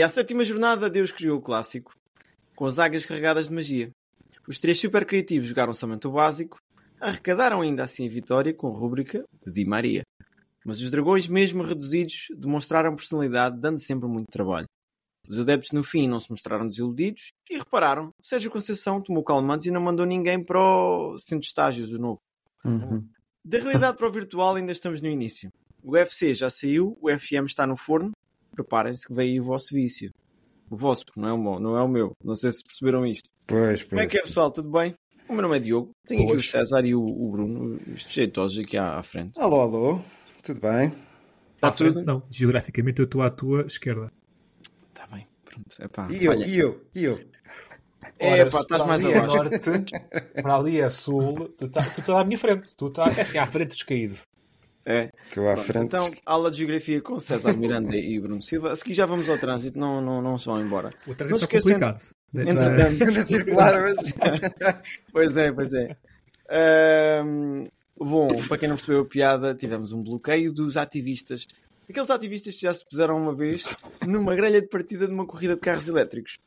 E à sétima jornada, Deus criou o clássico, com as águias carregadas de magia. Os três super criativos jogaram somente o básico, arrecadaram ainda assim a vitória com a rúbrica de Di Maria. Mas os dragões, mesmo reduzidos, demonstraram personalidade, dando sempre muito trabalho. Os adeptos no fim não se mostraram desiludidos e repararam, Sérgio Conceição tomou calmantes e não mandou ninguém para o centro de estágios do novo. Da realidade para o virtual ainda estamos no início. O UFC já saiu, o FM está no forno, preparem-se que veio aí o vosso vício. O vosso, porque não é o meu, não é o meu. Não sei se perceberam isto. Pois, Como é que é, pessoal? Tudo bem? O meu nome é Diogo. Tenho aqui o Pois. César e o, o Bruno, os jeitosos aqui à, à frente. Alô, alô, tudo bem? Está À frente, tudo? Não, geograficamente eu estou à tua esquerda. Está bem. Pronto. Epá, E eu, olha. e eu, e eu? É, Ora, pá, estás para mais ali é abaixo. norte, para ali é sul, tu tá- tu estás à minha frente, tu estás é assim, à frente descaído. É. Pronto, frente. Então, aula de geografia com César Miranda e Bruno Silva. A seguir já vamos ao trânsito, não, não, não se vão embora. O Não trânsito se está complicado. Entretanto, Segunda circular hoje. Pois é, pois é. Ahm, bom, para quem não percebeu a piada, tivemos um bloqueio dos ativistas. Aqueles ativistas que já se puseram uma vez numa grelha de partida de uma corrida de carros elétricos.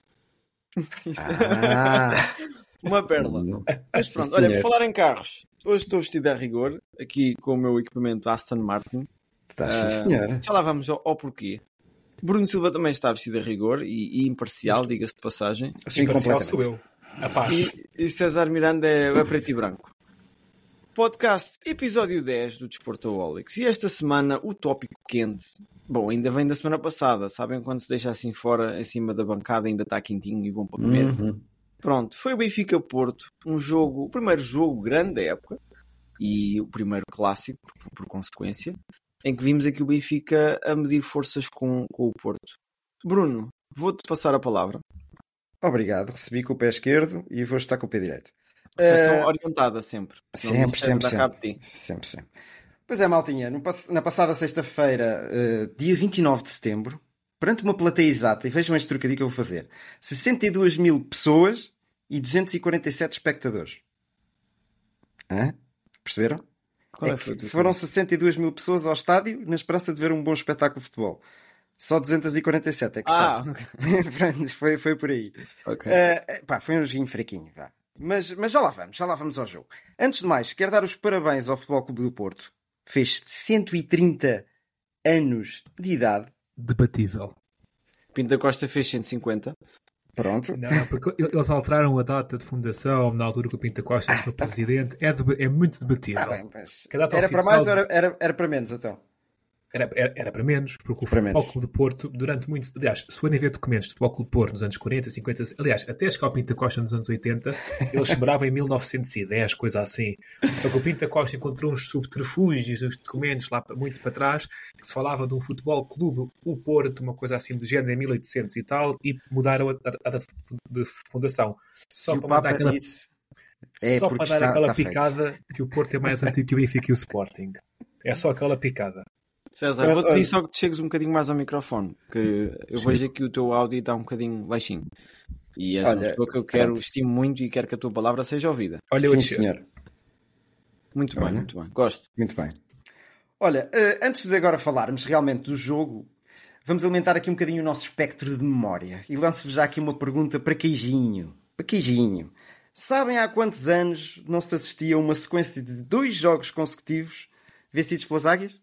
Ah, Uma perla. Mas sim, pronto, olha, por senhor. falar em carros, hoje estou vestido a rigor, aqui com o meu equipamento Aston Martin. Está Ah, sim, senhora. Já lá vamos ao, ao porquê. Bruno Silva também está vestido a rigor e, e imparcial, diga-se de passagem. Assim, Imparcial sou eu. A paz. E, e César Miranda é, é preto e branco. Podcast, episódio 10 do Desportaholics. E esta semana o tópico quente. Bom, ainda vem da semana passada. Sabem quando se deixa assim fora, em cima da bancada, ainda está quentinho e bom para comer. Uhum. Pronto, foi o Benfica Porto, um jogo, o primeiro jogo grande da época e o primeiro clássico, por, por consequência, em que vimos aqui o Benfica a medir forças com, com o Porto. Bruno, vou-te passar a palavra. Obrigado, recebi com o pé esquerdo e vou estar com o pé direito. Sessão Eh, orientada sempre. Sempre, sempre, sempre. Sempre, sempre. Pois é, Maltinha, na passada sexta-feira, eh, dia 29 de setembro, perante uma plateia exata, e vejam este trocadilho que eu vou fazer: 62 mil pessoas e 247 espectadores. Hã? Perceberam? É É foram 62 mil pessoas ao estádio na esperança de ver um bom espetáculo de futebol. Só 247 é que Ah, está. Pronto, foi, foi por aí. ok. Eh, pá, foi um joguinho fraquinho, vá. Mas, mas já lá vamos, já lá vamos ao jogo. Antes de mais, quero dar os parabéns ao Futebol Clube do Porto. Fez 130 anos de idade. Debatível. Pinta Costa fez 150. Pronto. Não, porque eles alteraram a data de fundação na altura que o Pinta Costa foi presidente. É, deba- é muito debatível. Ah, bem, era para mais ou era, era, era para menos, então? Era, era, era para menos, porque o Para Futebol menos. Clube de Porto, durante muito. Aliás, se forem ver documentos de Futebol Clube de Porto nos anos 40, 50, aliás, até chegar ao Pinta Costa nos anos 80, eles sembravam em 1910, coisa assim. Só que o Pinta Costa encontrou uns subterfúgios, uns documentos lá muito para trás, que se falava de um Futebol Clube, o Porto, uma coisa assim do género, em 1800 e tal, e mudaram a data de fundação. Só Se para mandar aquela, disse. É só para dar está, aquela está feito. picada que o Porto é mais antigo que o Benfica e o Sporting. É só aquela picada. César, Olha, vou-te pedir olha. só que te chegues um bocadinho mais ao microfone, que eu vejo aqui o teu áudio está um bocadinho baixinho. E és uma Olha, pessoa que eu quero, estimo muito e quero que a tua palavra seja ouvida. Olha, Sim, senhor. Muito bem, Olha. muito bem. Gosto. Muito bem. Olha, eh, antes de agora falarmos realmente do jogo, vamos alimentar aqui um bocadinho o nosso espectro de memória. E lanço-vos já aqui uma pergunta para Queijinho. Para Queijinho. Sabem há quantos anos não se assistia a uma sequência de dois jogos consecutivos vencidos pelas águias?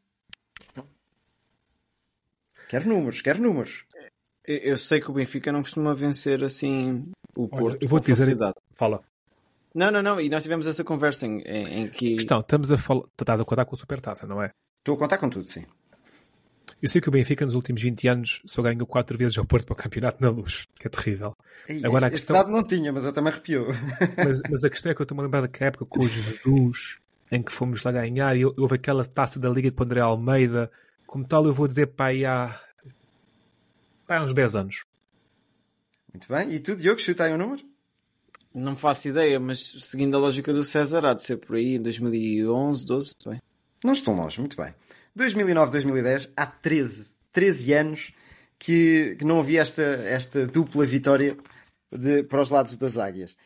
Quero números, quero números. Eu, sei que o Benfica não costuma vencer assim o Olha, Porto eu vou te dizer. facilidade. Fala. Não, não, não. E nós tivemos essa conversa em, em, que. Questão, estamos a falar. Estás a contar com a supertaça, não é? Estou a contar com tudo, sim. Eu sei que o Benfica nos últimos 20 anos só ganhou 4 vezes ao Porto para o campeonato na luz, que é terrível. Ei, Agora a esse, esse questão- dado não tinha, mas eu também arrepiou. Mas, mas a questão é que eu estou-me a lembrar daquela época com o Jesus, em que fomos lá ganhar e houve aquela taça da Liga com o André Almeida. Como tal, eu vou dizer para aí há Pá, há uns 10 anos. Muito bem. E tu, Diogo, chuta aí um número? Não faço ideia, mas seguindo a lógica do César, há de ser por aí em 2011, 12, bem. Não estão longe, muito bem. 2009, 2010, há 13, 13 anos que, que não havia esta, esta dupla vitória de, para os lados das águias.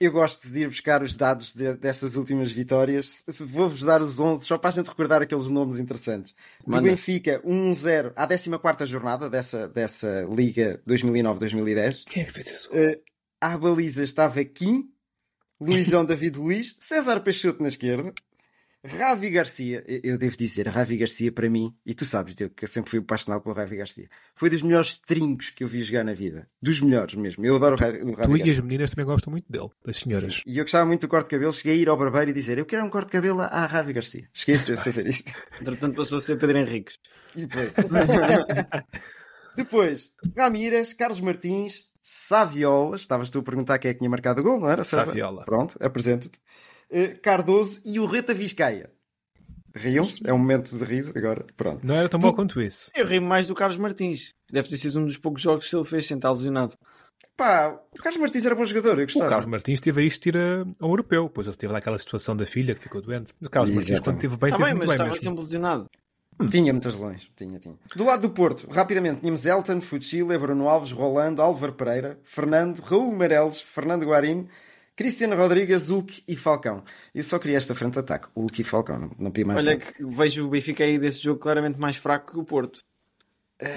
Eu gosto de ir buscar os dados de, dessas últimas vitórias. Vou-vos dar os 11, só para a gente recordar aqueles nomes interessantes. Do Manda. Benfica, 1-0 à 14 jornada dessa, dessa Liga 2009-2010. Quem é que fez isso? Uh, à baliza estava Kim, Luizão David Luiz, César Peixoto na esquerda, Ravi Garcia. Eu- Eu devo dizer, Ravi Garcia para mim, e tu sabes, Diogo, que eu sempre fui apaixonado pelo Ravi Garcia, foi dos melhores trincos que eu vi jogar na vida. Dos melhores mesmo. Eu adoro o Ravi, o Ravi Tu e Garcia. as meninas também gostam muito dele, das senhoras. Sim. E eu gostava muito do corte de cabelo. Cheguei a ir ao barbeiro e dizer: Eu quero um corte de cabelo à Ravi Garcia. Cheguei a fazer isto. Entretanto passou a ser Pedro Henriques. E depois. depois, Ramírez, Carlos Martins, Saviola. Estavas tu a perguntar quem é que tinha marcado o gol, não era? Saviola. Pronto, apresento-te. Eh, Cardoso e o Reta Vizcaia. Riam-se, é um momento de riso agora. Pronto. Não era tão bom quanto isso. Eu rimo mais do Carlos Martins. Deve ter sido um dos poucos jogos que ele fez sem estar lesionado. Pá, o Carlos Martins era bom jogador, eu O gostava. Carlos Martins teve a isto ir a- ao europeu, pois ele teve lá aquela situação da filha que ficou doente. O Carlos Martins, Exatamente. quando teve bem, Está teve bem, muito mas bem estava mesmo. sempre lesionado. Tinha muitas lesões. Tinha, tinha. Do lado do Porto, rapidamente, tínhamos Elton, Fuchile, Bruno Alves, Rolando, Álvaro Pereira, Fernando, Raul Meireles, Fernando Guarino, Cristiano Rodrigues, Hulk e Falcão. Eu só queria esta frente de ataque. Hulk e Falcão, não, não podia mais Olha nada. que vejo o Benfica aí desse jogo claramente mais fraco que o Porto.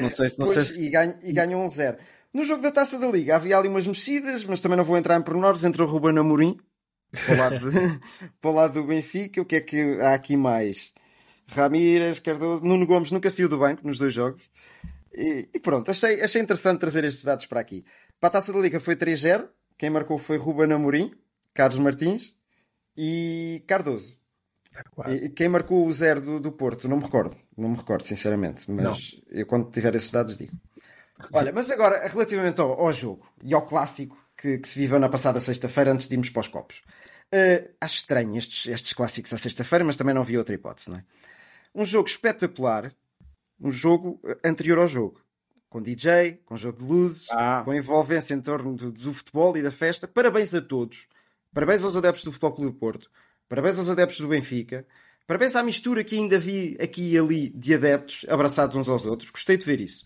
Não sei se não Pois, sei se e, ganho, e um zero. No jogo da Taça da Liga havia ali umas mexidas, mas também não vou entrar em pormenores. Entrou o Ruben Amorim para o, lado de- para o lado do Benfica. O que é que há aqui mais? Ramírez, Cardoso, Nuno Gomes nunca saiu do banco nos dois jogos. E, e pronto, achei, achei interessante trazer estes dados para aqui. Para a Taça da Liga foi 3-0. Quem marcou foi Ruben Amorim, Carlos Martins e Cardoso. E quem marcou o zero do, do Porto? Não me recordo. Não me recordo, sinceramente. Mas eu, quando tiver esses dados, digo. Olha, mas agora, relativamente ao, ao jogo e ao clássico que, que se viveu na passada sexta-feira, antes de irmos para os copos. Eh, acho estranho estes, estes clássicos à sexta-feira, mas também não havia outra hipótese, não é? Um jogo espetacular, um jogo eh, anterior ao jogo. Com DJ, com jogo de luzes, Ah. com envolvência em torno do, do futebol e da festa. Parabéns a todos. Parabéns aos adeptos do Futebol Clube do Porto. Parabéns aos adeptos do Benfica. Parabéns à mistura que ainda vi aqui e ali de adeptos abraçados uns aos outros. Gostei de ver isso.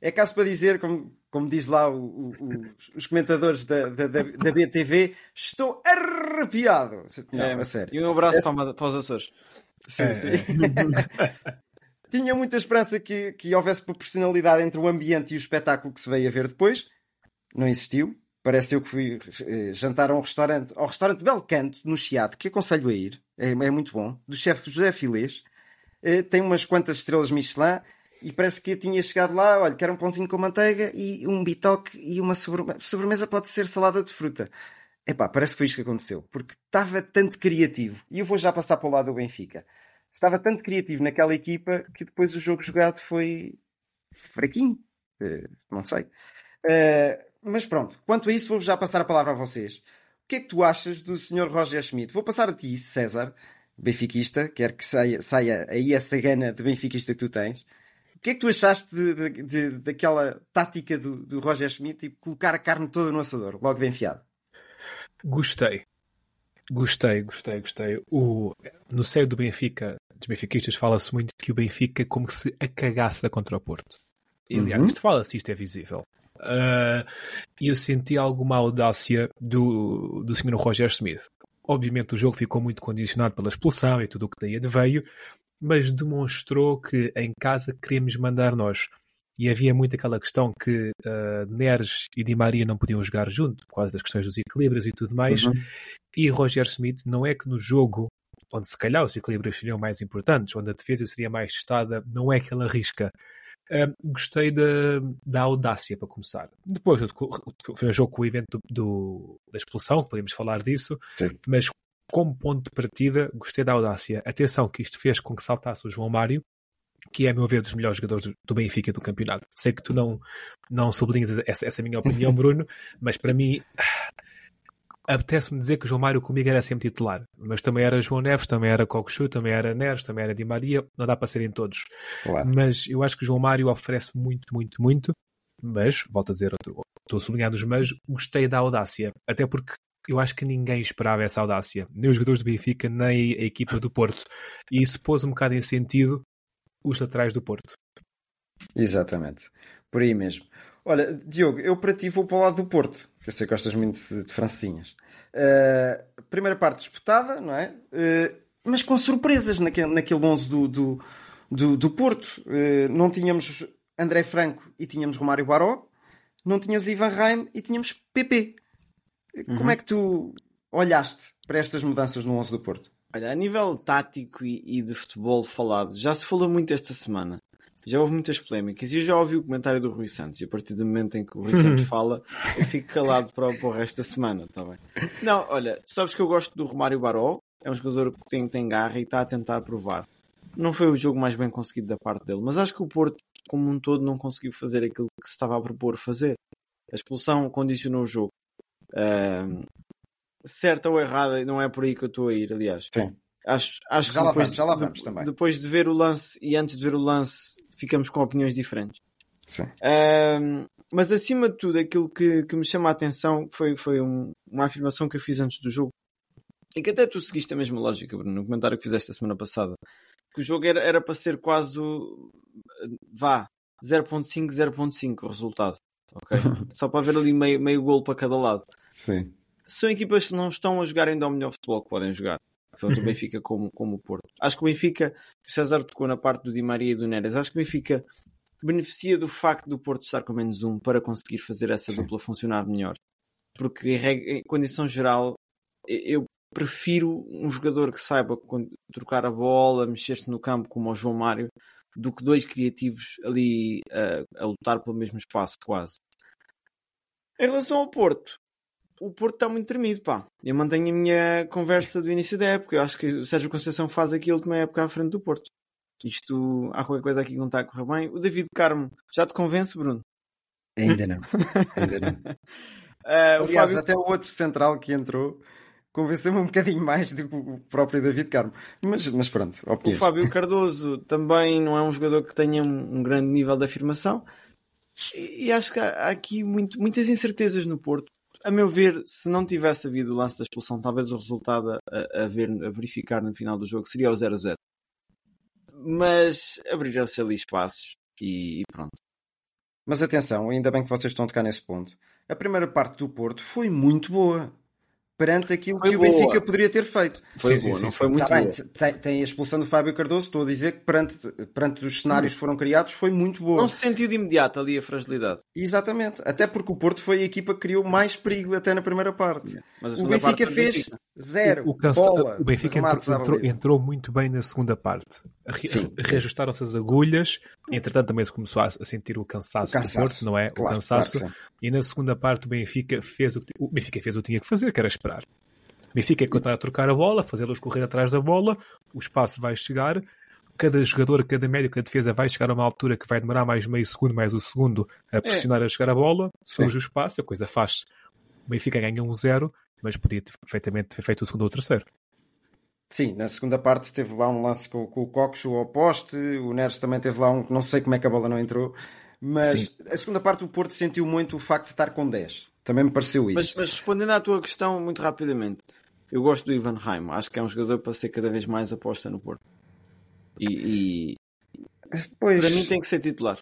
É caso para dizer, como, como diz lá o- o- o- os comentadores da, da, da, da BTV, estou arrepiado. Não, É, a sério. E um abraço Essa- para, para os Açores. Sim, sim. Tinha muita esperança que, que houvesse proporcionalidade entre o ambiente e o espetáculo que se veio a ver depois. Não existiu. Parece eu que fui eh, jantar a um restaurante, ao restaurante Belcanto, no Chiado, que aconselho a ir. É, é muito bom. Do chefe José Filês. Eh, tem umas quantas estrelas Michelin e parece que eu tinha chegado lá, olha, quero um pãozinho com manteiga e um bitoque e uma sobremesa. Sobremesa pode ser salada de fruta. Epá, parece que foi isto que aconteceu. Porque estava tanto criativo. E eu vou já passar para o lado do Benfica. Estava tanto criativo naquela equipa que depois o jogo jogado foi fraquinho. Eh, não sei. Eh, mas pronto, quanto a isso, vou já passar a palavra a vocês. O que é que tu achas do Sr. Roger Schmidt? Vou passar a ti, César, benfiquista, quer que saia, saia aí essa gana de benfiquista que tu tens. O que é que tu achaste de, de- de- daquela tática do, do Roger Schmidt e colocar a carne toda no assador, logo de enfiado? Gostei. Gostei, gostei, gostei. O, no seio do Benfica, dos benfiquistas, fala-se muito que o Benfica é como se acagaça contra o Porto. E, aliás, Uhum. isto fala-se, isto é visível. Ah, E eu senti alguma audácia do, do Sr. Roger Smith. Obviamente o jogo ficou muito condicionado pela expulsão e tudo o que daí adveio, mas demonstrou que em casa queremos mandar nós. E havia muito aquela questão que ah, Neres e Di Maria não podiam jogar junto, por causa das questões dos equilíbrios e tudo mais. Uhum. E Roger Smith não é que no jogo, onde se calhar os equilíbrios seriam mais importantes, onde a defesa seria mais testada, não é que ele arrisca. Gostei da, da audácia para começar. Depois foi um jogo com o evento do, da expulsão, podemos falar disso, Sim. mas como ponto de partida, gostei da audácia. Atenção que isto fez com que saltasse o João Mário, que é, a meu ver, dos melhores jogadores do- Benfica do campeonato. Sei que tu não, não sublinhas essa, essa minha opinião, Bruno, mas para mim apetece-me dizer que João Mário comigo era sempre titular, mas também era João Neves, também era Cocochu, também era Neres, também era Di Maria, não dá para serem todos. Claro. Mas eu acho que João Mário oferece muito, muito, muito. Mas, volto a dizer, estou a sublinhar dos mas, gostei da audácia. Até porque eu acho que ninguém esperava essa audácia. Nem os jogadores do Benfica, nem a equipa do Porto. E isso pôs um bocado em sentido os laterais do Porto. Exatamente. Por aí mesmo. Olha, Diogo, eu para ti vou para o lado do Porto, que eu sei que gostas muito de, de francesinhas. Uh, primeira parte disputada, não é? Uh, mas com surpresas naquele, naquele 11 do, do, do, do Porto. Uh, não tínhamos André Franco e tínhamos Romário Baró, não tínhamos Ivan Reim e tínhamos PP. Uhum. Como é que tu olhaste para estas mudanças no 11 do Porto? Olha, a nível tático e, e, de futebol falado, já se falou muito esta semana. Já houve muitas polémicas e eu já ouvi o comentário do Rui Santos. E a partir do momento em que o Rui Santos fala, eu fico calado para, para o resto da semana, tá bem? Não, olha, tu sabes que eu gosto do Romário Baró, é um jogador que tem, tem garra e está a tentar provar. Não foi o jogo mais bem conseguido da parte dele, mas acho que o Porto, como um todo, não conseguiu fazer aquilo que se estava a propor fazer. A expulsão condicionou o jogo. Uh, certa ou errada, não é por aí que eu estou a ir, aliás. Sim. Acho, acho já que depois, vamos, já lá vamos também. Depois de ver o lance e antes de ver o lance, ficamos com opiniões diferentes. Sim. Uh, mas acima de tudo, aquilo que, que me chama a atenção foi, foi um, uma afirmação que eu fiz antes do jogo. E que até tu seguiste a mesma lógica, Bruno, no comentário que fizeste a semana passada. Que o jogo era, era para ser quase o, vá, 0.5, 0.5 o resultado. Ok? Só para haver ali meio, meio gol para cada lado. Sim. São equipas que não estão a jogar ainda ao melhor futebol que podem jogar. Tanto o Benfica como, como o Porto. Acho que o Benfica, o César tocou na parte do Di Maria e do Neres, acho que o Benfica beneficia do facto do Porto estar com menos um para conseguir fazer essa Sim. dupla funcionar melhor. Porque em, em condição geral, eu prefiro um jogador que saiba trocar a bola, mexer-se no campo como o João Mário, do que dois criativos ali a, a lutar pelo mesmo espaço, quase. Em relação ao Porto, o Porto está muito tremido, pá. Eu mantenho a minha conversa do início da época. Eu acho que o Sérgio Conceição faz aqui a última época à frente do Porto. Isto, há qualquer coisa aqui que não está a correr bem. O David Carmo, já te convence, Bruno? Ainda não. Ainda não. O Aliás, Fábio- até o outro central que entrou convenceu-me um bocadinho mais do que o próprio David Carmo. Mas, mas pronto, O opiniões. Fábio Cardoso também não é um jogador que tenha um, um grande nível de afirmação. E, e acho que há, há aqui muito- muitas incertezas no Porto. A meu ver, se não tivesse havido o lance da expulsão, talvez o resultado a, a ver, a verificar no final do jogo seria o 0-0. Mas abriram-se ali espaços e, e pronto. Mas atenção, ainda bem que vocês estão a tocar nesse ponto. A primeira parte do Porto foi muito boa. Perante aquilo Foi que boa. o Benfica poderia ter feito. Foi Sim, boa, sim, não sim, foi muito Tá bem, boa. tem, tem a expulsão do Fábio Cardoso, estou a dizer que perante, perante os cenários que foram criados foi muito boa. Não se sentiu de imediato ali a fragilidade. Exatamente. Até porque o Porto foi a equipa que criou mais perigo até na primeira parte. Mas a O parte Benfica do fez Benfica. zero. O, cansa- bola, o Benfica entrou, entrou- entrou muito bem na segunda parte. Re-. Reajustaram-se as agulhas. Entretanto, também se começou a, sentir o cansaço, O cansaço, do Porto, não é? claro, o cansaço. claro e na segunda parte, o Benfica fez o que, o Benfica fez o que tinha que fazer, que era esperar. O Benfica continuar a trocar a bola, fazê-los correr atrás da bola, o espaço vai chegar. Cada jogador, cada médio, cada defesa vai chegar a uma altura que vai demorar mais meio segundo, mais um segundo a pressionar a chegar a bola, surge o espaço, a coisa faz-se. O Benfica ganha um zero, mas podia ter perfeitamente ter feito o segundo ou o terceiro. Sim, na segunda parte teve lá um lance com, com o Cox, o oposte, o Neres também teve lá um não sei como é que a bola não entrou, mas Sim. a segunda parte o Porto sentiu muito o facto de estar com 10. Também me pareceu Mas, isso. mas respondendo à tua questão muito rapidamente, eu gosto do Ivan Reim. Acho que é um jogador para ser cada vez mais aposta no Porto. E, e Pois, para mim tem que ser titular.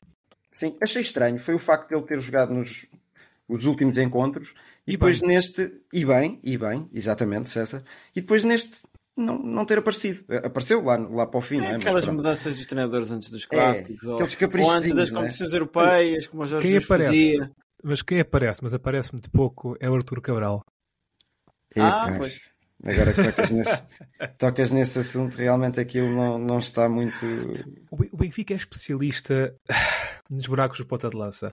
sim, achei estranho foi o facto de ele ter jogado nos os últimos encontros e, E depois bem. neste, e bem, e bem, exatamente, César, e depois neste não, não ter aparecido. Apareceu lá, lá para o fim, não é? Mas Aquelas mudanças dos treinadores antes dos clássicos, ou, aqueles ou caprichozinhos, antes das é? competições europeias, como o Jorge Quem aparece? fazia. Mas quem aparece, mas aparece muito pouco, é o Arthur Cabral. Ah, pois. Agora que tocas nesse, tocas nesse assunto, realmente aquilo não, não está muito. O Benfica é especialista nos buracos de ponta de lança.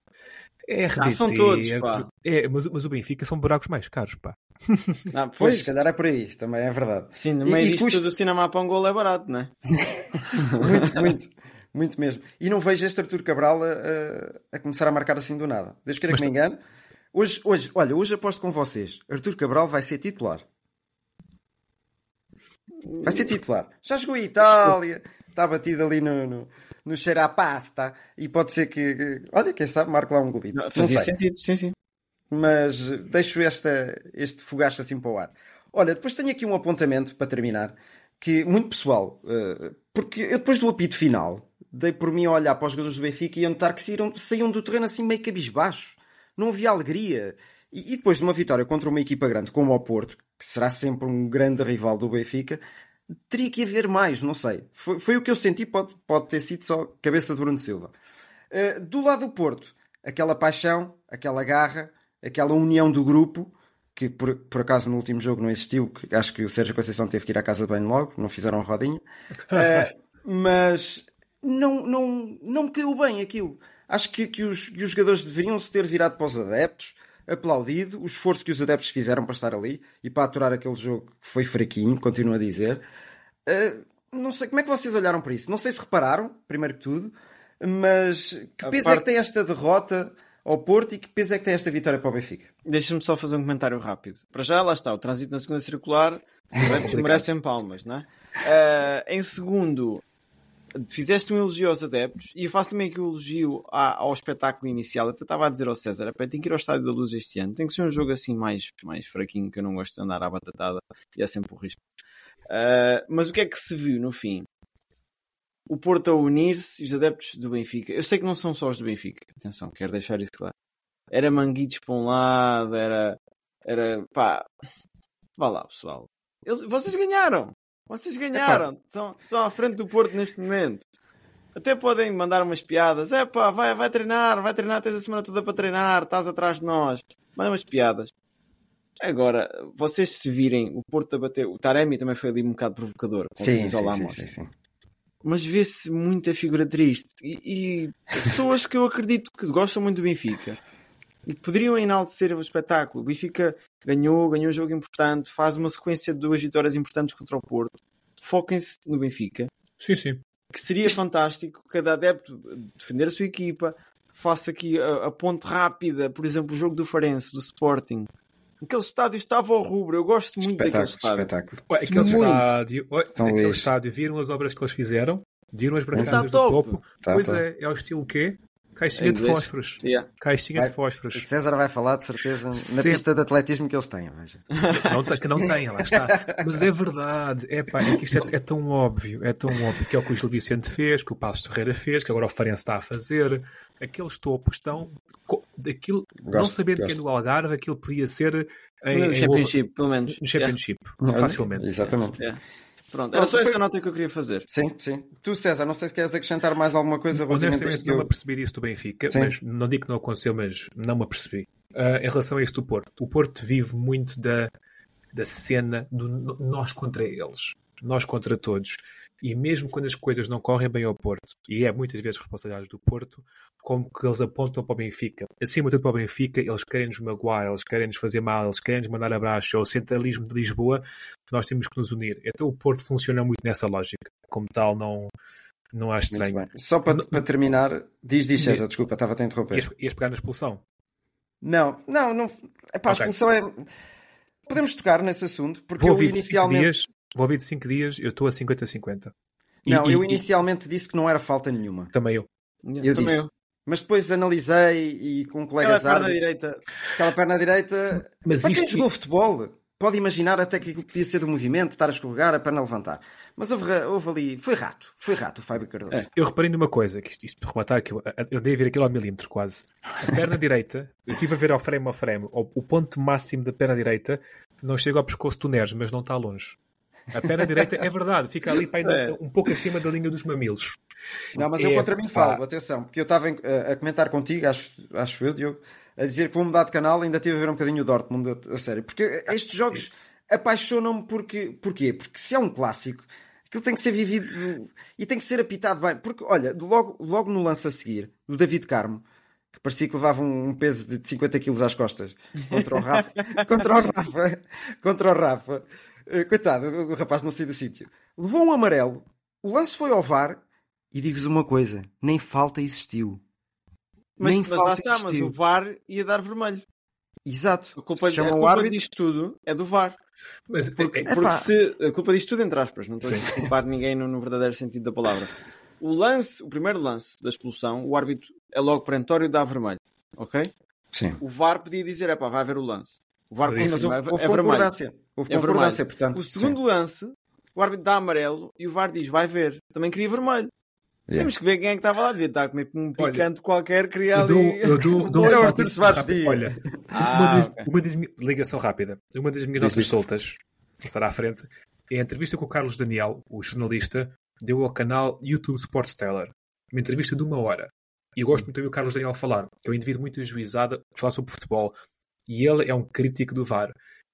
É RDT, Ah, são todos, é- pá. é, mas, mas o Benfica são buracos mais caros, pá. Ah, Pois, pois, se calhar é por aí, também é verdade. sim, no E- meio e disto custa- do cinema para um gol é barato, não é? Muito, muito, muito mesmo. E não vejo este Arthur Cabral a, a- a começar a marcar assim do nada. Desde que Mas que me engano. Hoje, hoje, olha, hoje aposto com vocês. Arthur Cabral vai ser titular. Vai ser titular. Já jogou em Itália, está batido ali no, no, no cheiro à pasta e pode ser que, que- olha, quem sabe, marque lá um golito. Não, Fazia sentido, sim, sim. Mas deixo esta, este fogacho assim para o ar. Olha, depois tenho aqui um apontamento para terminar, que muito pessoal, eh, porque eu depois do apito final, dei por mim a olhar para os jogadores do Benfica e a notar que saíram, saíam do terreno assim meio cabisbaixo. Não havia alegria. E, e depois de uma vitória contra uma equipa grande como o Porto, que será sempre um grande rival do Benfica, teria que haver mais, não sei. Foi, foi o que eu senti, pode, pode ter sido só cabeça de Bruno Silva. Uh, do lado do Porto, aquela paixão, aquela garra, aquela união do grupo, que por, por acaso no último jogo não existiu, que acho que o Sérgio Conceição teve que ir à casa de banho logo, não fizeram rodinha. Uh, mas não, não, não me caiu bem aquilo. Acho que, que, os, que os jogadores deveriam se ter virado para os adeptos, aplaudido o esforço que os adeptos fizeram para estar ali e para aturar aquele jogo que foi fraquinho, continuo a dizer. Uh, não sei como é que vocês olharam para isso. Não sei se repararam, primeiro que tudo, mas que A peso é parte- que tem esta derrota ao Porto e que peso é que tem esta vitória para o Benfica? Deixa-me só fazer um comentário rápido. Para já, lá está, o trânsito na segunda circular, merecem palmas, não é? Ah, em segundo, fizeste um elogio aos adeptos e eu faço também aqui o elogio à- ao espetáculo inicial. Até estava a dizer ao César, "Epá, tem que ir ao Estádio da Luz este ano. Tem que ser um jogo assim mais, mais fraquinho, que eu não gosto de andar à batatada e é sempre o risco. Ah, mas o que é que se viu no fim? O Porto a unir-se e os adeptos do Benfica. Eu sei que não são só os do Benfica, atenção, quero deixar isso claro. Era Manguitos para um lado, era. Era. pá. Vá lá, pessoal. Eles- vocês ganharam! Vocês ganharam! Estão, estão à frente do Porto neste momento. Até podem mandar umas piadas. É pá, vai, vai treinar, vai treinar, tens a semana toda para treinar, estás atrás de nós. Manda umas piadas. Agora, vocês se virem o Porto a bater, o Taremi também foi ali um bocado provocador. Sim, sim, sim, sim, sim. Mas vê-se muita figura triste. E, e pessoas que eu acredito que gostam muito do Benfica e poderiam enaltecer o espetáculo. O Benfica ganhou, ganhou um jogo importante, faz uma sequência de duas vitórias importantes contra o Porto. Foquem-se no Benfica. Sim, sim. Que seria fantástico cada adepto defender a sua equipa. Faça aqui a, a ponte rápida, por exemplo, o jogo do Farense, do Sporting. Aquele estádio estava ao rubro. Eu gosto muito daquele Espetáculo, estádio. espetáculo. Ué, aquele Muito. estádio, ué, aquele Luís. estádio, viram as obras que eles fizeram? Viram as brancadas do top. topo? Tá, pois tá. é, é o estilo quê? Caixinha de fósforos. Yeah. Caixinha Vai- de fósforos. César vai falar de certeza na Sempre. pista de atletismo que eles têm. Veja. Que não, que não tem, lá está. Mas é verdade. É, pá, é que isto é, é tão óbvio. É tão óbvio que é o que o Gil Vicente fez, que o Passos Ferreira fez, que agora o Farense está a fazer. Aqueles topos estão. Daquilo, não Gosto, sabendo que é no Algarve, aquilo podia ser em, No em Championship, pelo menos. No Championship, Olha, facilmente. Exatamente. Yeah. Pronto, era só essa foi- nota que eu queria fazer. Sim, sim. Tu, César, não sei se queres acrescentar mais alguma coisa relativamente a Honestamente, não me eu... apercebi disso do Benfica, Sim. mas não digo que não aconteceu, mas não me apercebi. Ah, em relação a isto do Porto, o Porto vive muito da, da cena do nós contra eles, nós contra todos. E mesmo quando as coisas não correm bem ao Porto, e é muitas vezes responsabilidade do Porto, como que eles apontam para o Benfica. Acima de tudo para o Benfica, eles querem nos magoar, eles querem nos fazer mal, eles querem nos mandar abaixo. É o centralismo de Lisboa, nós temos que nos unir. Então o Porto funciona muito nessa lógica. Como tal, não, não acho Muito estranho. Só para, Não- para terminar, diz, diz César, desculpa, estava a te interromper. Ias, ias pegar na expulsão? Não, não, não. Epá, a Ok. expulsão é. Podemos tocar nesse assunto, porque Vou eu ouvir de 5 inicialmente. dias, vou ouvir de 5 dias, eu estou a 50-50. E- Não, e- eu e- inicialmente disse que não era falta nenhuma. Também eu. Eu Também disse. Mas depois analisei e com Aquela colegas perna árbitros. direita. Aquela perna direita. Mas Para quem isto- jogou futebol, pode imaginar até que aquilo podia ser do movimento, estar a escorregar, a perna a levantar. Mas houve, houve ali. Foi rato. Foi rato o Fábio Cardoso. É, Eu reparei numa coisa, que isto, isto para rematar, que eu, eu dei a ver aquilo ao milímetro quase. A perna direita, eu estive a ver ao frame ao frame, o, o ponto máximo da perna direita não chega ao pescoço do Neres, mas não está longe. A perna direita é verdade, fica ali para ainda É. um pouco acima da linha dos mamilos. Não, mas eu É, contra mim pá. falo, atenção, porque eu estava em- a, comentar contigo, acho, acho eu, Diogo, a dizer que vou mudar de canal, ainda tive a ver um bocadinho o Dortmund, a, sério. Porque estes jogos apaixonam-me porque, porquê? Porque se é um clássico, aquilo tem que ser vivido e tem que ser apitado bem. Porque, olha, logo, logo no lance a seguir, do David Carmo, que parecia que levava um, um peso de 50 quilos às costas contra o Rafa, contra o Rafa, contra o Rafa. Eh, Coitado, o o rapaz não saiu do sítio. Levou um amarelo, o lance foi ao VAR e digo-vos uma coisa: nem falta existiu. Mas, Nem mas lá falta está, mas existiu. o VAR ia dar vermelho. Exato. A culpa, Se chama a o culpa árbitro. disto tudo é do VAR. Mas Porque, é- porque Epá. se. A culpa disto tudo, entre aspas, não estou Sim. a culpar ninguém no, no verdadeiro sentido da palavra. o lance, o primeiro lance da expulsão, o árbitro é logo perentório dá vermelho. Ok? Sim. O VAR podia dizer, é pá, vai ver o lance. O VAR Sim, mas houve é vermelho. Houve É concordância, vermelho. portanto. O segundo sim. lance, o árbitro dá amarelo e o VAR diz, vai ver. Também queria vermelho. Yeah. Temos que ver quem é que estava lá. Devia estar a comer um Olha, picante qualquer, queria Eu ali... dou, eu dou, dou um Arthur Soares. Dias. Olha, Ah, uma, das, ok. uma das minhas- ligação rápida. Uma das minhas notas soltas, que estará à frente, é a entrevista que o Carlos Daniel, o jornalista, deu ao canal YouTube Sports Teller. Uma entrevista de uma hora. E eu gosto muito de ouvir o Carlos Daniel falar, que é um indivíduo muito ajuizado a falar sobre futebol. E ele é um crítico do VAR.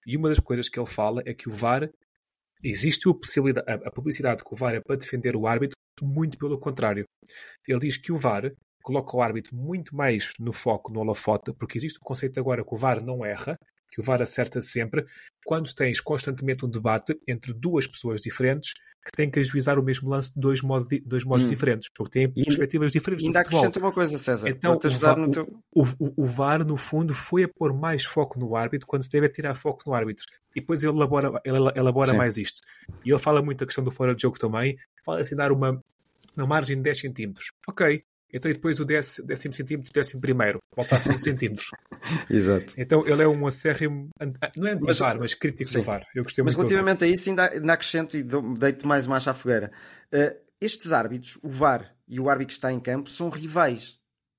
E uma das coisas que ele fala é que o VAR existe a, possibilidade, a, publicidade que o VAR é para defender o árbitro, muito pelo contrário. Ele diz que o VAR coloca o árbitro muito mais no foco, no holofote, porque existe o conceito agora que o VAR não erra, que o VAR acerta sempre, quando tens constantemente um debate entre duas pessoas diferentes que têm que ajuizar o mesmo lance de dois dois modos Hum. diferentes, porque têm E perspectivas diferentes Ainda acrescenta uma coisa, César. Então, o ajudar va- no teu. O, o, o VAR, no fundo, foi a pôr mais foco no árbitro quando se deve a tirar foco no árbitro. E depois ele elabora, ele elabora Sim. mais isto. E ele fala muito da questão do fora de jogo também. Fala assim, dar uma, uma margem de 10 centímetros. Ok. Então e depois o décimo, décimo centímetro, décimo primeiro. Volta a ser um centímetro. Exato. Então ele é um acérrimo, não é Mas- anti-VAR, mas, crítico Sim. do VAR. Eu gostei Mas muito relativamente a isso, ainda, ainda acrescento e deito mais uma à fogueira. Uh, estes árbitros, o VAR e o árbitro que está em campo, são rivais.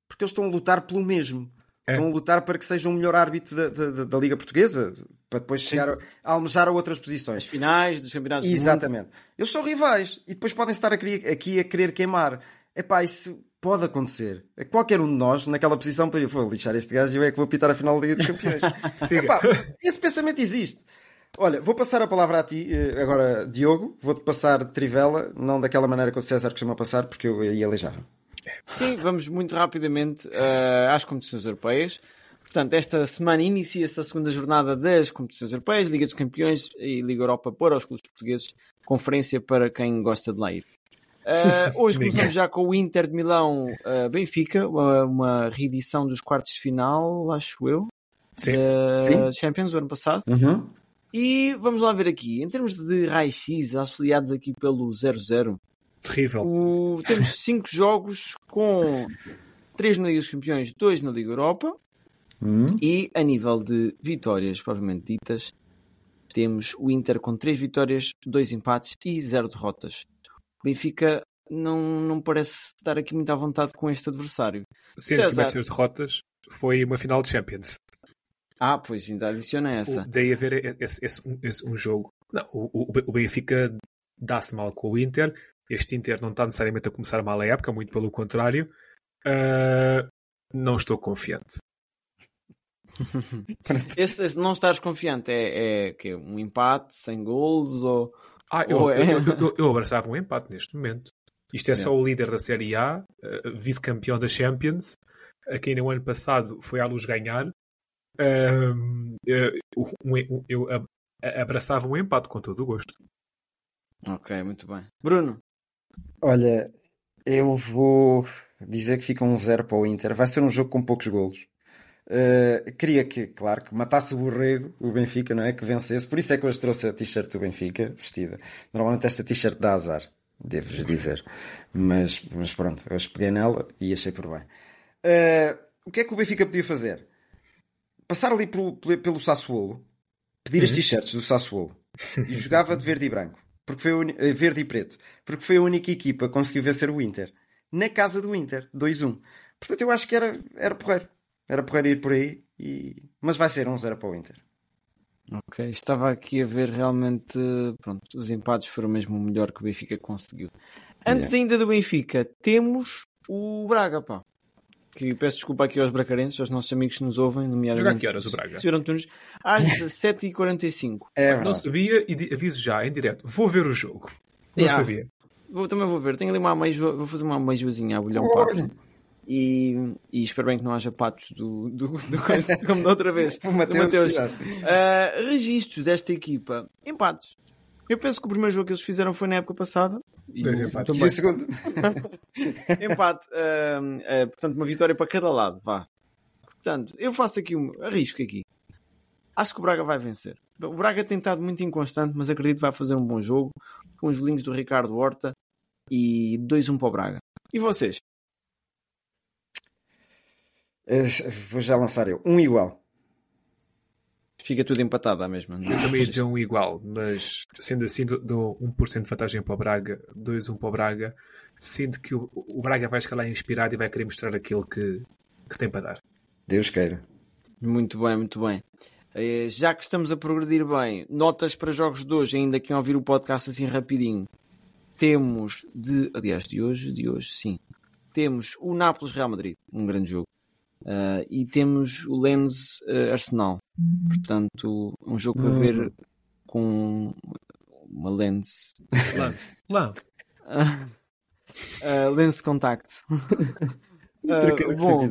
Porque eles estão a lutar pelo mesmo. É. Estão a lutar para que seja o melhor árbitro da, da- da- da Liga Portuguesa, para depois chegar a, a almejar a outras As posições. finais dos campeonatos do mundo. Exatamente. Eles são rivais e depois podem estar a querer- aqui a querer queimar. Epá, isso pode acontecer. Qualquer um de nós, naquela posição, poderia vou lixar este gajo e eu é que vou apitar a final da Liga dos Campeões. Epá, esse pensamento existe. Olha, vou passar a palavra a ti, eh, agora, Diogo. Vou-te passar de trivela, não daquela maneira que o César costuma passar, porque eu ia aleijar. Sim, vamos muito rapidamente eh, às competições europeias. Portanto, esta semana inicia-se a segunda jornada das competições europeias, Liga dos Campeões e Liga Europa para os clubes portugueses, conferência para quem gosta de lá ir. Eh, hoje começamos já com o Inter de Milão eh, Benfica, uma, uma reedição dos quartos de final, acho eu, Sim. da Sim. Champions do ano passado. Uhum. E vamos lá ver aqui, em termos de raio-x, auxiliados aqui pelo 0-0, Terrível. o- temos cinco jogos com três na Liga dos Campeões, dois na Liga Europa Uhum. e a nível de vitórias propriamente ditas, temos o Inter com três vitórias, dois empates e zero derrotas. O Benfica não, não parece estar aqui muito à vontade com este adversário. Sendo que César. vai ser as derrotas, foi uma final de Champions. Ah, pois ainda adiciona essa. O- Daí haver esse, esse- um, esse- um jogo. Não, o, o- o Benfica dá-se mal com o Inter. Este Inter não está necessariamente a começar mal a época, muito pelo contrário. Ah, não estou confiante. Esse, esse não estás confiante é, é que um empate, sem golos ou Ah, eu, é- eu, eu- eu- eu abraçava um empate neste momento. Isto é só o líder da Série A, eh, vice-campeão da Champions, a quem no ano passado foi à luz ganhar. Um- eu ab- abraçava um empate com todo o gosto. Ok, muito bem. Bruno, Olha, eu vou dizer que fica um zero para o Inter. Vai ser um jogo com poucos golos. Uh, queria que, claro, que matasse o borrego, o Benfica, não é? Que vencesse. Por isso é que hoje trouxe a t-shirt do Benfica vestida. Normalmente esta t-shirt dá azar, devo-vos dizer. Mas, mas pronto, hoje peguei nela e achei por bem. Uh, o que é que o Benfica podia fazer? Passar ali pelo, pelo, Sassuolo, pedir as t-shirts do Sassuolo e jogava de verde e branco. Porque foi eh, verde e preto. Porque foi a única equipa que conseguiu vencer o Inter. Na casa do Inter, 2-1. Portanto, eu acho que era, era porreiro. Era porreiro ir por aí. E... Mas vai ser um 0 para o Inter. Ok, estava aqui a ver realmente. Pronto, os empates foram mesmo o melhor que o Benfica conseguiu. Antes ainda do Benfica, temos o Braga, pá. Que peço desculpa aqui aos bracarenses, aos nossos amigos que nos ouvem, nomeadamente. Joga a que horas o Braga? Sr. Antunes, às 17h45. É Não sabia e aviso já, em direto. Vou ver o jogo. Não Yeah. sabia. Vou, também vou ver, tenho ali uma ameijoa, vou fazer uma ameijoazinha a bolhão pato. E, e espero bem que não haja patos do, do, do como da outra vez. O Mateus. Uh, registros desta equipa, empates. Eu penso que o primeiro jogo que eles fizeram foi na época passada. E empates. E o segundo? Empate. uh, uh, portanto, uma vitória para cada lado. Vá. Portanto, eu faço aqui um arrisco aqui. Acho que o Braga vai vencer. O Braga tem estado muito inconstante, mas acredito que vai fazer um bom jogo. Com os golinhos do Ricardo Horta. e 2-1 para o Braga. E vocês? Eh, vou já lançar eu. Um igual. Fica tudo empatado à mesma. não é? Eu também ia dizer um igual, mas sendo assim, dou- dou 1% de vantagem para o Braga, 2-1 para o Braga. Sinto que o, o Braga vai escalar inspirado e vai querer mostrar aquilo que, que tem para dar. Deus queira. Muito bem, muito bem. Eh, Já que estamos a progredir bem, notas para jogos de hoje, ainda quem ouvir o podcast assim rapidinho. Temos de, aliás, de hoje, de hoje, sim. Temos o Nápoles Real Madrid, um grande jogo. Ah, e temos o Lens eh, Arsenal. Portanto, um jogo para ver com uma lens. Lá, lá. Ah, lens Contact. Ah, Troca- bom,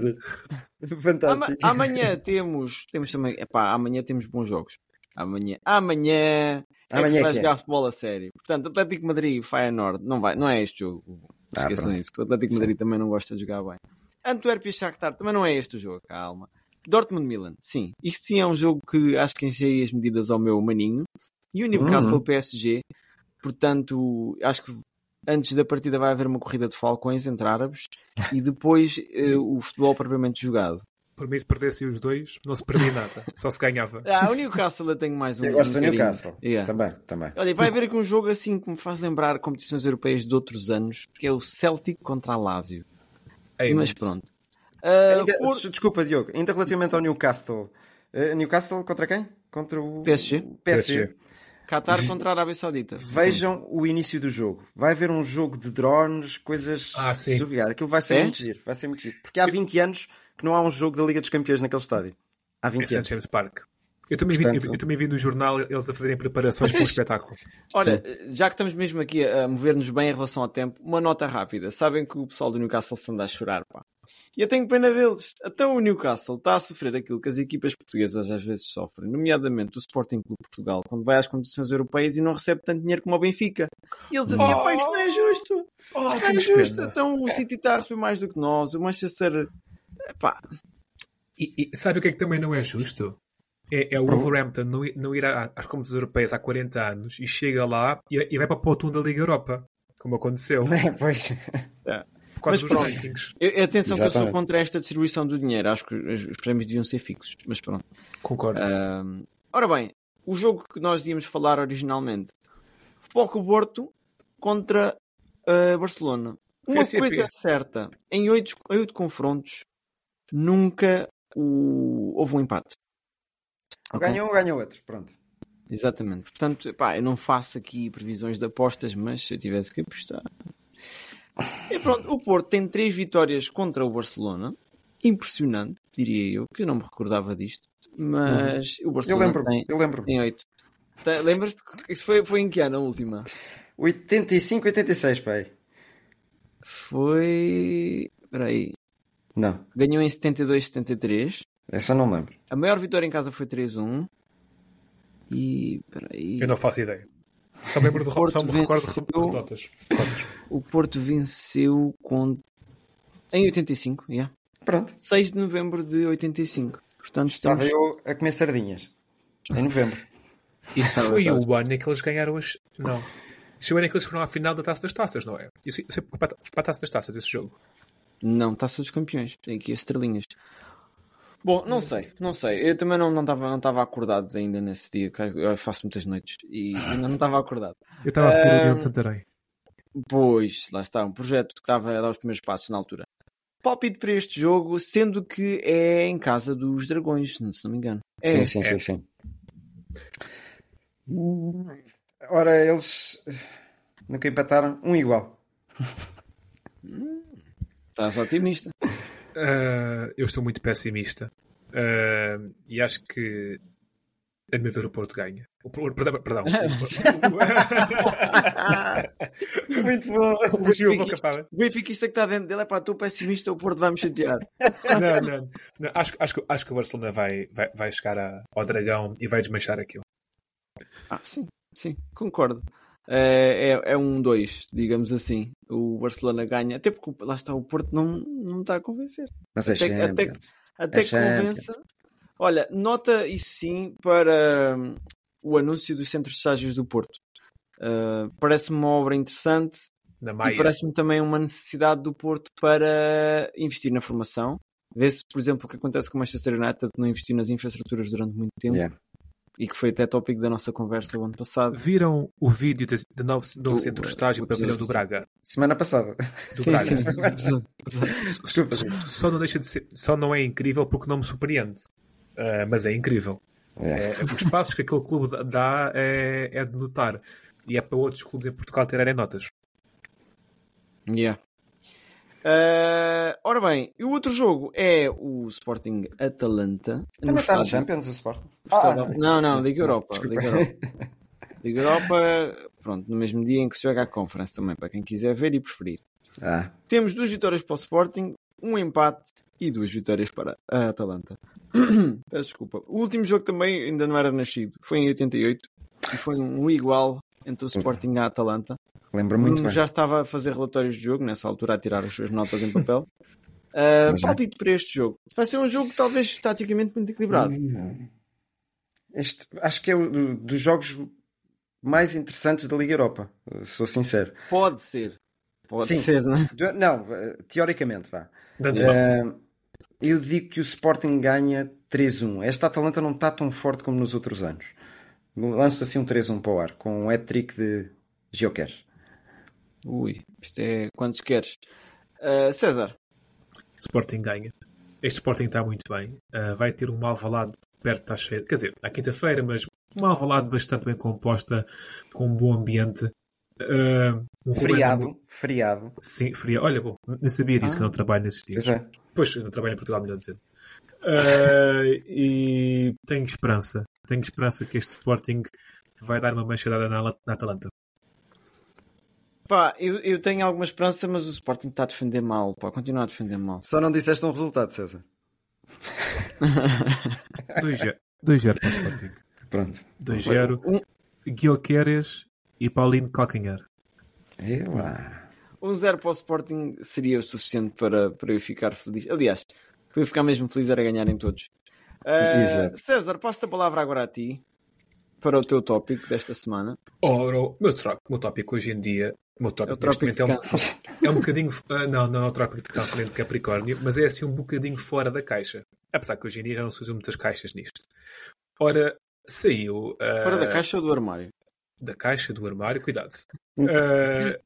Fantástico. Ama- amanhã temos, temos também, epá, amanhã temos bons jogos. Amanhã, amanhã, é Amanhã que se vai que é? jogar futebol a sério. Portanto, Atlético Madrid, Feyenoord, não vai, não é este jogo. Ah, Esqueçam pronto. isso, o Atlético Sim. Madrid também não gosta de jogar bem. Antuérpia e Shakhtar também não é este o jogo, calma. Dortmund Milan, sim. Isto sim é um jogo que acho que enchei as medidas ao meu maninho. E o Newcastle Uhum. PSG, portanto, acho que antes da partida vai haver uma corrida de falcões entre árabes e depois eh, o futebol propriamente jogado. Por mim, se perdessem os dois, não se perdia nada, só se ganhava. Ah, o Newcastle eu tenho mais um. Eu gosto um do carinho. Newcastle. Yeah. Também, também. Olha, vai haver aqui um jogo assim que me faz lembrar competições europeias de outros anos, que é o Celtic contra a Lazio. Ei, Mas muito. pronto. Ah, Ainda- por- Desculpa, Diogo. Ainda relativamente ao Newcastle. eh, Newcastle contra quem? Contra o PSG. PSG. PSG. Qatar contra a Arábia Saudita. Vejam o início do jogo. Vai haver um jogo de drones, coisas Ah, sim. surreais. Aquilo vai ser É? muito giro. Vai ser muito giro. Porque há 20 anos que não há um jogo da Liga dos Campeões naquele estádio. Há 20 Esse é anos. James Park. Eu também, vi, Portanto- eu, eu também vi no jornal eles a fazerem preparações para o Vocês- espetáculo. Olha, já que estamos mesmo aqui a mover-nos bem em relação ao tempo, uma nota rápida. Sabem que o pessoal do Newcastle se anda a chorar, pá. E eu tenho pena deles. Até o Newcastle está a sofrer aquilo que as equipas portuguesas às vezes sofrem, nomeadamente o Sporting Clube de Portugal, quando vai às competições europeias e não recebe tanto dinheiro como o Benfica. E eles assim, Oh! pá, isto não é justo. Oh, Isto não é justo. Então o City está a receber mais do que nós, o Manchester. Pá, E, e sabe o que é que também não é justo? É, é o Wolverhampton não, ir- não ir às competições europeias há 40 anos e chega lá e, e vai para o ponto 1 da Liga Europa, como aconteceu, É, pois. causa Mas dos rankings. atenção que eu sou Exatamente. contra esta distribuição do dinheiro. Acho que os os prémios deviam ser fixos. Mas pronto. Concordo. Ahm, ora bem, o jogo que nós íamos falar originalmente: Futebol Clube Porto contra ah, Barcelona. Uma PSP. coisa é certa: em oito, em oito confrontos, nunca o- houve um empate. Ok? Ganhou um, ganhou outro. Pronto. Exatamente. Portanto, pá, eu não faço aqui previsões de apostas, mas se eu tivesse que apostar. E pronto, o Porto tem três vitórias contra o Barcelona. Impressionante, diria eu, que eu não me recordava disto. Mas o Eu Barcelona lembro-me. tem, Eu lembro-me. tem oito. Tem- Lembras-te que isso foi, foi em que ano a última? 85, 86, pai. Foi. Espera aí. Não, Ganhou em 72, 73. Essa não lembro. A maior vitória em casa foi 3-1. E. Espera aí. Eu não faço ideia. Só lembro do, Porto só me recordo venceu. de notas. Notas. O Porto venceu com... em 85, yeah. Pronto. 6 de novembro de 85. Portanto, estamos. Estava eu a comer sardinhas. Em novembro. Isso É foi verdade. o ano em que eles ganharam as. Não. Isso foi o ano em que eles foram à final da taça das taças, não é? Isso, isso foi para para a taça das taças, esse jogo. Não, taça dos campeões. Tem aqui as estrelinhas. Bom, não sei, não sei. Eu também não não estava não estava acordado ainda nesse dia, eu faço muitas noites e ainda não estava acordado. Eu estava a seguir o União de Santarém. Pois, lá está, um projeto que estava a dar os primeiros passos na altura. Palpite para este jogo, sendo que é em casa dos dragões, se não me engano. É, Sim, sim, sim, sim. Ora, eles nunca empataram. Um igual. Estás otimista. Ah, eu estou muito pessimista. Ah, e acho que. A meu ver, o Porto ganha. O, perdão, perdão. Muito bom. Boca para. O Benfiquista que está dentro dele é para tu pessimista, o Porto vai me chatear. Não, não. não. Acho, acho, que- acho que o Barcelona vai, vai, vai chegar a- ao Dragão e vai desmanchar aquilo. Ah, sim, sim, concordo. É, é, é um 2, digamos assim. O Barcelona ganha, até porque lá está, o Porto não, não está a convencer. Mas é Até, até, Champions. até É que Champions. convença. Olha, nota isso sim para hum, o anúncio dos centros de estágios do Porto. Uh, Parece-me uma obra interessante. E parece-me também uma necessidade do Porto para investir na formação. Vê-se, por exemplo, o que acontece com o Manchester United, que não investiu nas infraestruturas durante muito tempo Yeah. E que foi até tópico da nossa conversa o ano passado. Viram o vídeo de- do novo, Do- centro de estágio o- pavilhão do Braga? Semana passada. Do Sim, Braga. sim. Desculpa, Só não deixa de ser, só não é incrível porque não me surpreende. Ah, mas é incrível. É. É, os passos que aquele clube dá é, é de notar. E é para outros clubes em Portugal tirarem notas. Yeah. Ah, ora bem, e o outro jogo é o Sporting Atalanta. no Também está na Champions, o Sport. estádio- não, não, Liga Europa. Liga Europa. Liga Europa, pronto, no mesmo dia em que se joga a Conference também, para quem quiser ver e preferir. Ah, Temos duas vitórias para o Sporting, um empate e duas vitórias para a Atalanta. Peço desculpa. O último jogo também ainda não era nascido. Foi em 88 e foi um igual entre o Sporting e a Atalanta. Lembro muito Bruno bem. já estava a fazer relatórios de jogo, nessa altura a tirar as suas notas em papel. Uh, Mas palpite para este jogo. Vai ser um jogo talvez taticamente muito equilibrado. Este, acho que é do- dos jogos mais interessantes da Liga Europa. Sou sincero. Pode ser. Pode Sim. ser, não é? Não, eh, teoricamente, vá. Eh, eu digo que o Sporting ganha 3-1. Esta Atalanta não está tão forte como nos outros anos. Lança assim um 3-1 para o ar, com um hat-trick de Joker. Ui, isto é quantos queres. Uh, César, Sporting ganha. Este Sporting está muito bem. Ah, vai ter um Alvalade perto da cheia. Quer dizer, à quinta-feira, mas um Alvalade bastante bem composta, com um bom ambiente. Ah, um Ruben. Sim, feriado. Olha, bom, nem sabia disso que eu não trabalho nesses dias. Pois é. Pois, eu não trabalho em Portugal, melhor dizendo. Ah, e tenho esperança. Tenho esperança que este Sporting vai dar uma machadada na, na Atalanta. Pá, eu, eu tenho alguma esperança, mas o Sporting está a defender mal. Pá, continua a defender mal. Só não disseste um resultado, César. 2-0 2-0 para o Sporting. Pronto. 2-0. Um, Guioqueres e Paulinho Calcanhar. É lá. um zero para o Sporting seria o suficiente para, para eu ficar feliz. Aliás, para eu ficar mesmo feliz era ganharem todos. Uh, Exato. César, passo-te a palavra agora a ti para o teu tópico desta semana. Ora, o meu, meu tópico hoje em dia. O meu É o trópico de é um, é um bocadinho. ah, não, não é o trópico de câncer nem de Capricórnio, mas é assim um bocadinho fora da caixa. Apesar que hoje em dia já não se usam muitas caixas nisto. Ora, saiu. ah, Fora da caixa ou do armário? da caixa do armário, cuidado. Ah,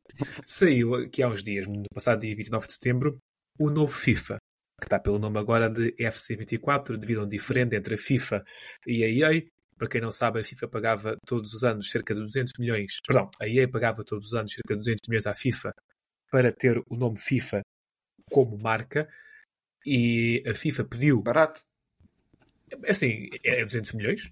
saiu aqui há uns dias, no passado dia 29 de setembro, o novo FIFA, que está pelo nome agora de FC24, devido a um diferente entre a FIFA e a EA. Para quem não sabe, a FIFA pagava todos os anos cerca de 200 milhões, perdão, a EA pagava todos os anos cerca de 200 milhões à FIFA para ter o nome FIFA como marca e a FIFA pediu Barato. assim, é 200 milhões.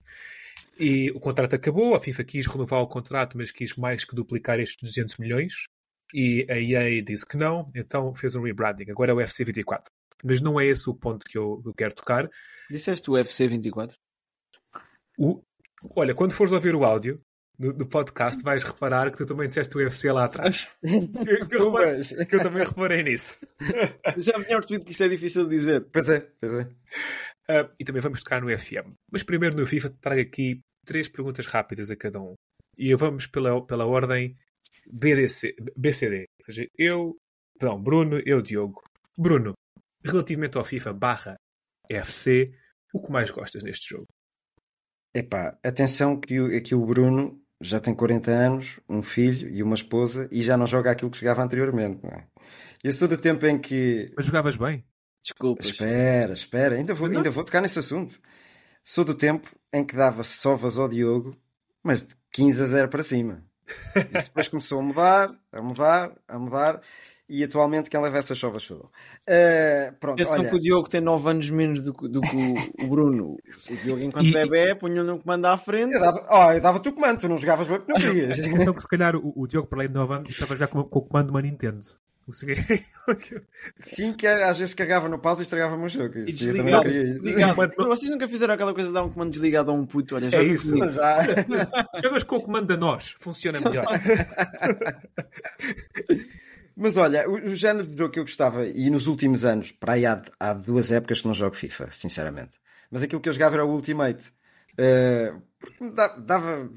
E o contrato acabou, a FIFA quis renovar o contrato, mas quis mais que duplicar estes 200 milhões. E a EA disse que não, então fez um rebranding. Agora é o FC 24. Mas não é esse o ponto que eu, eu quero tocar. Disseste o UFC 24? O, olha, quando fores ouvir o áudio do, do podcast, vais reparar que tu também disseste o UFC lá atrás. que, que eu reparei- que eu também reparei nisso. Já me tinha percebido que isto é difícil de dizer. Pois é, pois é. Ah, e também vamos tocar no FM. Mas primeiro no FIFA trago aqui três perguntas rápidas a cada um. E vamos pela, pela ordem BDC, BCD. Ou seja, eu, não, Bruno, eu, Diogo. Bruno, relativamente ao FIFA barra FC, o que mais gostas neste jogo? Epá, atenção que o, que o Bruno já tem 40 anos, um filho e uma esposa e já não joga aquilo que jogava anteriormente, não é? Eu sou do tempo em que. Mas jogavas bem? Desculpas. Espera, espera, ainda vou, ainda vou tocar nesse assunto. Sou do tempo em que dava sovas ao Diogo, mas de 15 a 0 para cima. Isso depois começou a mudar, a mudar, a mudar, e atualmente quem leva essas sovas sou. Uh, pronto, Atenção olha, que o Diogo tem 9 anos menos do, que- do que o, o Bruno. O Diogo, enquanto E- bebê, punha no comando à frente. eu dava, oh, eu dava-te o comando, tu não jogavas bem porque não querias. Atenção que se calhar o, o Diogo, para além de 9 anos, estava já com, com o comando de uma Nintendo. Sim, que às vezes carregava no pause e estragava-me o jogo. E Isso, também desligava. Vocês nunca fizeram aquela coisa de dar um comando desligado a um puto? Olha, já É isso. comigo. Já. Jogas com o comando da nós, funciona melhor. Mas olha, o, o género de jogo que eu gostava, e nos últimos anos, para aí há, há duas épocas que não jogo FIFA, sinceramente. Mas aquilo que eu jogava era o Ultimate. Eh, porque me da- dava.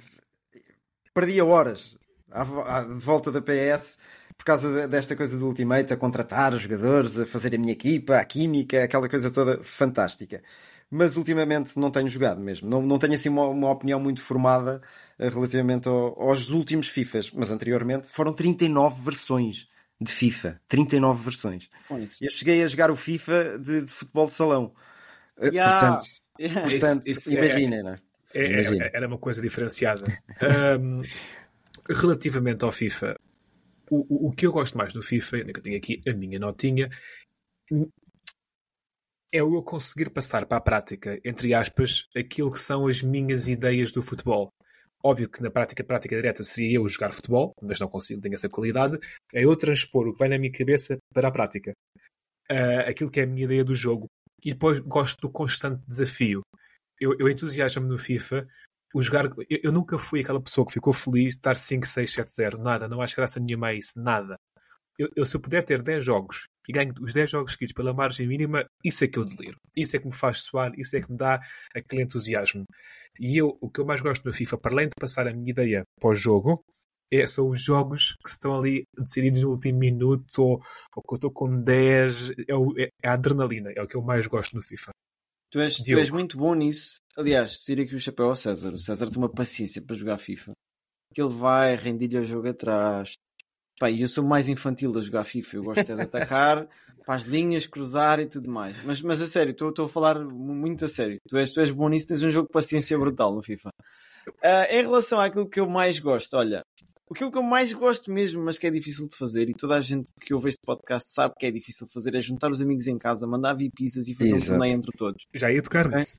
Perdia horas à, à- volta da PS, por causa de- desta coisa do Ultimate, a contratar os jogadores, a fazer a minha equipa, a química, aquela coisa toda fantástica. Mas ultimamente não tenho jogado mesmo. Não, não tenho assim uma, uma opinião muito formada eh, relativamente ao- aos últimos FIFAs. Mas anteriormente foram 39 versões de FIFA. 39 versões. Eu cheguei a jogar o FIFA de, de futebol de salão. Eh, Yeah. Portanto, Yeah. portanto Isso- isso é- imaginem, não é? É- Imagina. é- era uma coisa diferenciada. Ahm, relativamente ao FIFA, o, o, que eu gosto mais do FIFA, ainda que eu tenho aqui a minha notinha, é o eu conseguir passar para a prática, entre aspas, aquilo que são as minhas ideias do futebol. Óbvio que na prática, prática direta seria eu jogar futebol, mas não consigo, tenho essa qualidade. É eu transpor o que vai na minha cabeça para a prática. Ah, aquilo que é a minha ideia do jogo. E depois gosto do constante desafio. Eu, eu entusiasmo-me no FIFA. O jogar, eu, eu nunca fui aquela pessoa que ficou feliz de estar 5, 6, 7, 0. Nada, não acho graça nenhuma a isso. Nada. Eu, eu, se eu puder ter 10 jogos e ganho os 10 jogos seguidos pela margem mínima, isso é que eu deliro. Isso é que me faz suar, isso é que me dá aquele entusiasmo. E eu, o que eu mais gosto no FIFA, para além de passar a minha ideia para o jogo, é, são os jogos que estão ali decididos no último minuto ou, ou que eu estou com 10. É, o- é a adrenalina, é o que eu mais gosto no FIFA. Tu és, tu és muito bom nisso. Aliás, tira aqui o chapéu ao César. O César tem uma paciência para jogar FIFA. Que ele vai, rendir-lhe o jogo atrás. Pá, eu sou mais infantil a jogar FIFA. Eu gosto é de atacar, para as linhas, cruzar e tudo mais. Mas, mas a sério, estou a falar mu- muito a sério. Tu és, tu és bom nisso, tens um jogo de paciência brutal no FIFA. Ah, em relação àquilo que eu mais gosto, olha, aquilo que eu mais gosto mesmo, mas que é difícil de fazer, e toda a gente que ouve este podcast sabe que é difícil de fazer, é juntar os amigos em casa, mandar vir pizzas e fazer um Exato. torneio entre todos. Já ia tocar nisso.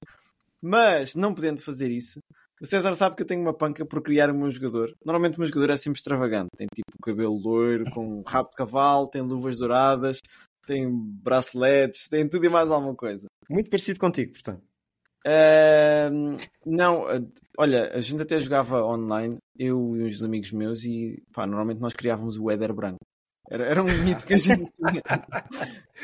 Mas, não podendo fazer isso, o César sabe que eu tenho uma panca por criar o meu jogador. Normalmente o meu jogador é sempre extravagante. Tem tipo cabelo loiro, com rabo de cavalo, tem luvas douradas, tem braceletes, tem tudo e mais alguma coisa. Muito parecido contigo, portanto. Ahm, não, ah, olha, a gente até jogava online, eu e uns amigos meus, e pá, normalmente nós criávamos o Éder branco. Era, era um mito que a gente tinha.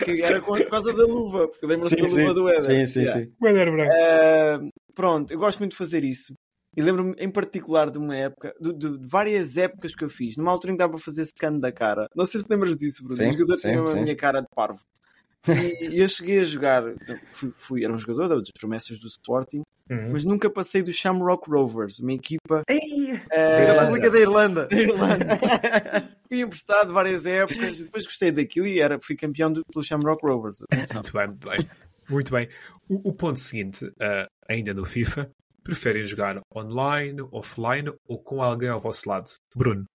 que era por causa da luva, porque lembra-se da luva sim. do Éder. Sim, sim, Yeah. sim. O Éder Branco. Uh, pronto, eu gosto muito de fazer isso. E lembro-me em particular de uma época, de, de- de várias épocas que eu fiz. Numa altura em que dava para fazer scan da cara. Não sei se lembras disso, Bruno. Sim, Os jogadores sim, tinham a minha cara de parvo. E, eu cheguei a jogar, fui, fui- era um jogador das promessas do Sporting, Uhum. mas nunca passei do Shamrock Rovers, uma equipa Ei, eh, da República da Irlanda. da Irlanda. fui emprestado várias épocas, depois gostei daquilo e era, fui campeão do, pelo Shamrock Rovers. Atenção. Muito bem, muito bem. Muito bem. O, o ponto seguinte, ah, ainda no FIFA, preferem jogar online, offline ou com alguém ao vosso lado? Bruno.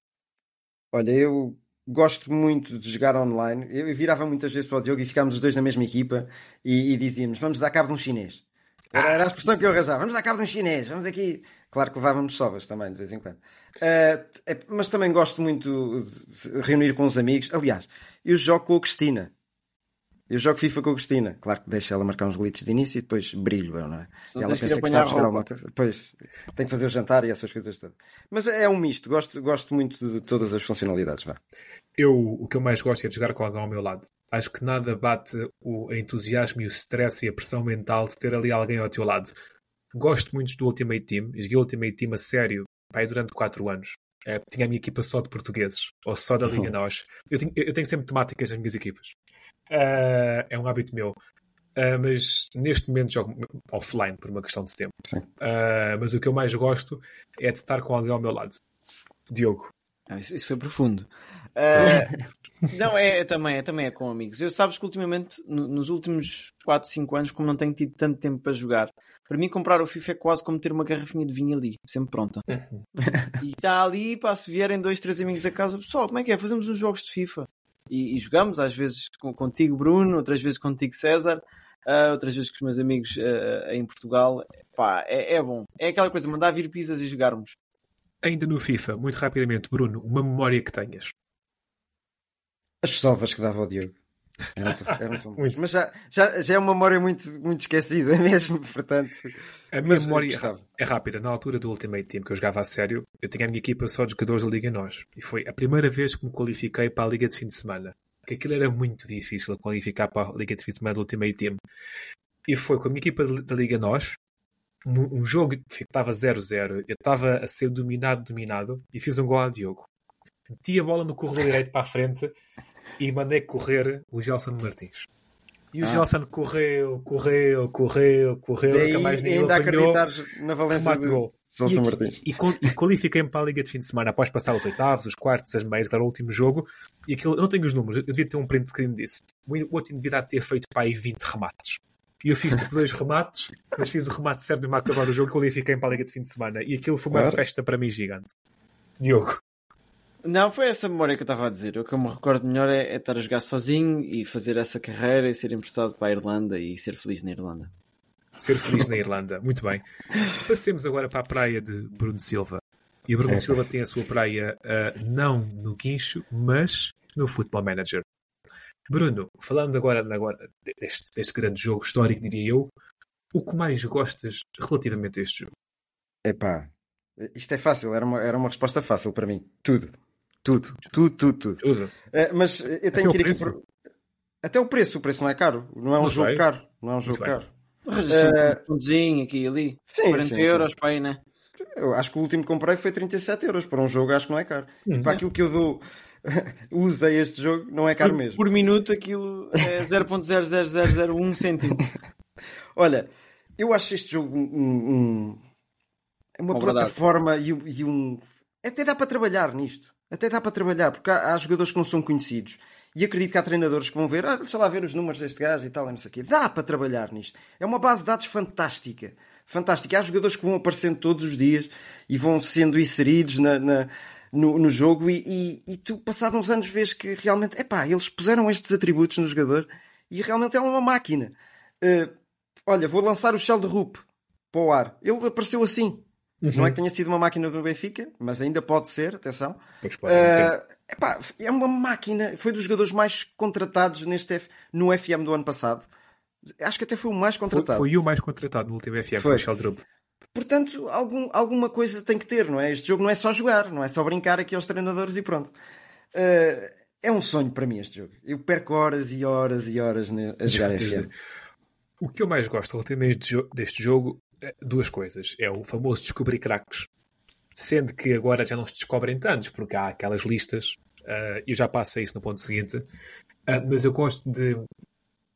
Olha, eu gosto muito de jogar online. Eu virava muitas vezes para o Diogo e ficámos os dois na mesma equipa e, e dizíamos: vamos dar cabo de um chinês. Era, era a expressão que eu arranjava: vamos dar cabo de um chinês, vamos aqui. Claro que levávamos sovas também, de vez em quando. É- mas também gosto muito de reunir com os amigos. Aliás, eu jogo com a Cristina. Eu jogo FIFA com a Cristina. Claro que deixo ela marcar uns glitches de início e depois brilho eu, não é? Senão E ela que pensa que apanhar sabe jogar alguma coisa. Pois, tem que fazer o jantar e essas coisas todas. Mas é um misto. Gosto, gosto muito de todas as funcionalidades. Vá. Eu, o que eu mais gosto é de jogar com alguém ao meu lado. Acho que nada bate o entusiasmo e o stress e a pressão mental de ter ali alguém ao teu lado. Gosto muito do Ultimate Team. Joguei o Ultimate Team a sério pai, durante 4 anos. Eh, tinha a minha equipa só de portugueses, ou só da Liga Nós. Eu tenho, eu tenho sempre temáticas nas minhas equipas. Eh, é um hábito meu. Eh, mas neste momento jogo offline por uma questão de tempo. Sim. Eh, mas o que eu mais gosto é de estar com alguém ao meu lado. Diogo. Ah, isso, isso foi profundo. Não, é, é também, é também é com amigos. Eu sabes que ultimamente, no- nos últimos 4, 5 anos, como não tenho tido tanto tempo para jogar, para mim comprar o FIFA é quase como ter uma garrafinha de vinho ali, sempre pronta. E está ali, pá, se vierem dois, três amigos a casa, pessoal, como é que é? Fazemos uns jogos de FIFA. E, e jogamos, às vezes com- contigo, Bruno, outras vezes contigo, César, ah, outras vezes com os meus amigos ah, em Portugal. Pá, é, é bom. É aquela coisa, mandar vir pizzas e jogarmos. Ainda no FIFA, muito rapidamente, Bruno, uma memória que tenhas. As sovas que dava ao Diogo. Eram, eram. Mas já, já, já é uma memória muito, muito esquecida mesmo, portanto. A minha memória é rápida. Na altura do Ultimate Team que eu jogava a sério, eu tinha a minha equipa só de jogadores da Liga Nós. E foi a primeira vez que me qualifiquei para a Liga de fim de semana. Que aquilo era muito difícil a qualificar para a Liga de fim de semana do Ultimate Team. E foi com a minha equipa da Liga Nós, um, um jogo que estava 0-0. Eu estava a ser dominado, dominado, e fiz um gol a Diogo. meti a bola no corredor direito para a frente e mandei correr o Gelson Martins. E o Ah. Gelson correu, correu, correu, correu, Daí nunca mais ninguém ainda apanhou. acreditares na valência gol. Gelson e, Martins. E, qual- e qualifiquei-me para a Liga de fim de semana após passar os oitavos, os quartos, as meias, era o último jogo. E aquilo, eu não tenho os números, eu devia ter um print screen disso. O outro devia ter feito para aí 20 remates. E eu fiz tipo dois remates, mas fiz o remate certo mesmo a acabar o jogo e qualifiquei-me para a Liga de fim de semana. E aquilo foi uma Claro. festa para mim gigante. Diogo. Não, foi essa memória que eu estava a dizer. O que eu me recordo melhor é, é estar a jogar sozinho e fazer essa carreira e ser emprestado para a Irlanda e ser feliz na Irlanda. Ser feliz na Irlanda. Muito bem. Passemos agora para a praia de Bruno Silva. E o Bruno É. Silva tem a sua praia ah, não no guincho, mas no Football Manager. Bruno, falando agora, agora deste, deste grande jogo histórico, diria eu, o que mais gostas relativamente a este jogo? Epá, isto é fácil, era uma, era uma resposta fácil para mim. Tudo. Tudo. Tudo, tudo, tudo. Tudo. Eh, mas eu Até tenho o que ir aqui por... Até o preço, o preço não é caro. Não é um Muito jogo bem. caro. Não é um Muito jogo bem. caro. Eh, um pontozinho aqui e ali. Sim, 40 sim, euros sim. para aí, né? Eu acho que o último que comprei foi 37 euros. Para um jogo acho que não é caro. Hum. Para aquilo que eu dou uso a este jogo, não é caro Por, mesmo. por minuto aquilo é 0.00001 centímetro. Olha, eu acho este jogo um, um- é uma plataforma e, um- e um. Até dá para trabalhar nisto. Até dá para trabalhar, porque há, há jogadores que não são conhecidos. E acredito que há treinadores que vão ver, ah, deixa lá ver os números deste gajo e tal, e não sei o quê. Dá para trabalhar nisto. É uma base de dados fantástica. Fantástica. Há jogadores que vão aparecendo todos os dias e vão sendo inseridos na, na- no, no jogo e, e, e tu, passados uns anos, vês que realmente, epá, eles puseram estes atributos no jogador e realmente é uma máquina. Eh, olha, vou lançar o Shell de Rup para o ar. Ele apareceu assim. Não é que tenha sido uma máquina do Benfica, mas ainda pode ser, atenção. Pois Eh, epá, é uma máquina. Foi dos jogadores mais contratados neste F- no FM do ano passado. Acho que até foi o mais Foi, contratado. foi o mais contratado no último FM, Foi. foi o Sheldrup. Portanto, algum- alguma coisa tem que ter, não é? Este jogo não é só jogar, não é só brincar aqui aos treinadores e pronto. Eh, é um sonho para mim este jogo. Eu perco horas e horas e horas a jogar. FM. O que eu mais gosto relativamente deste jo- deste jogo duas coisas. É o famoso descobrir craques. Sendo que agora já não se descobrem tantos, porque há aquelas listas. ah, eu já passo a isso no ponto seguinte. Ah, mas eu gosto de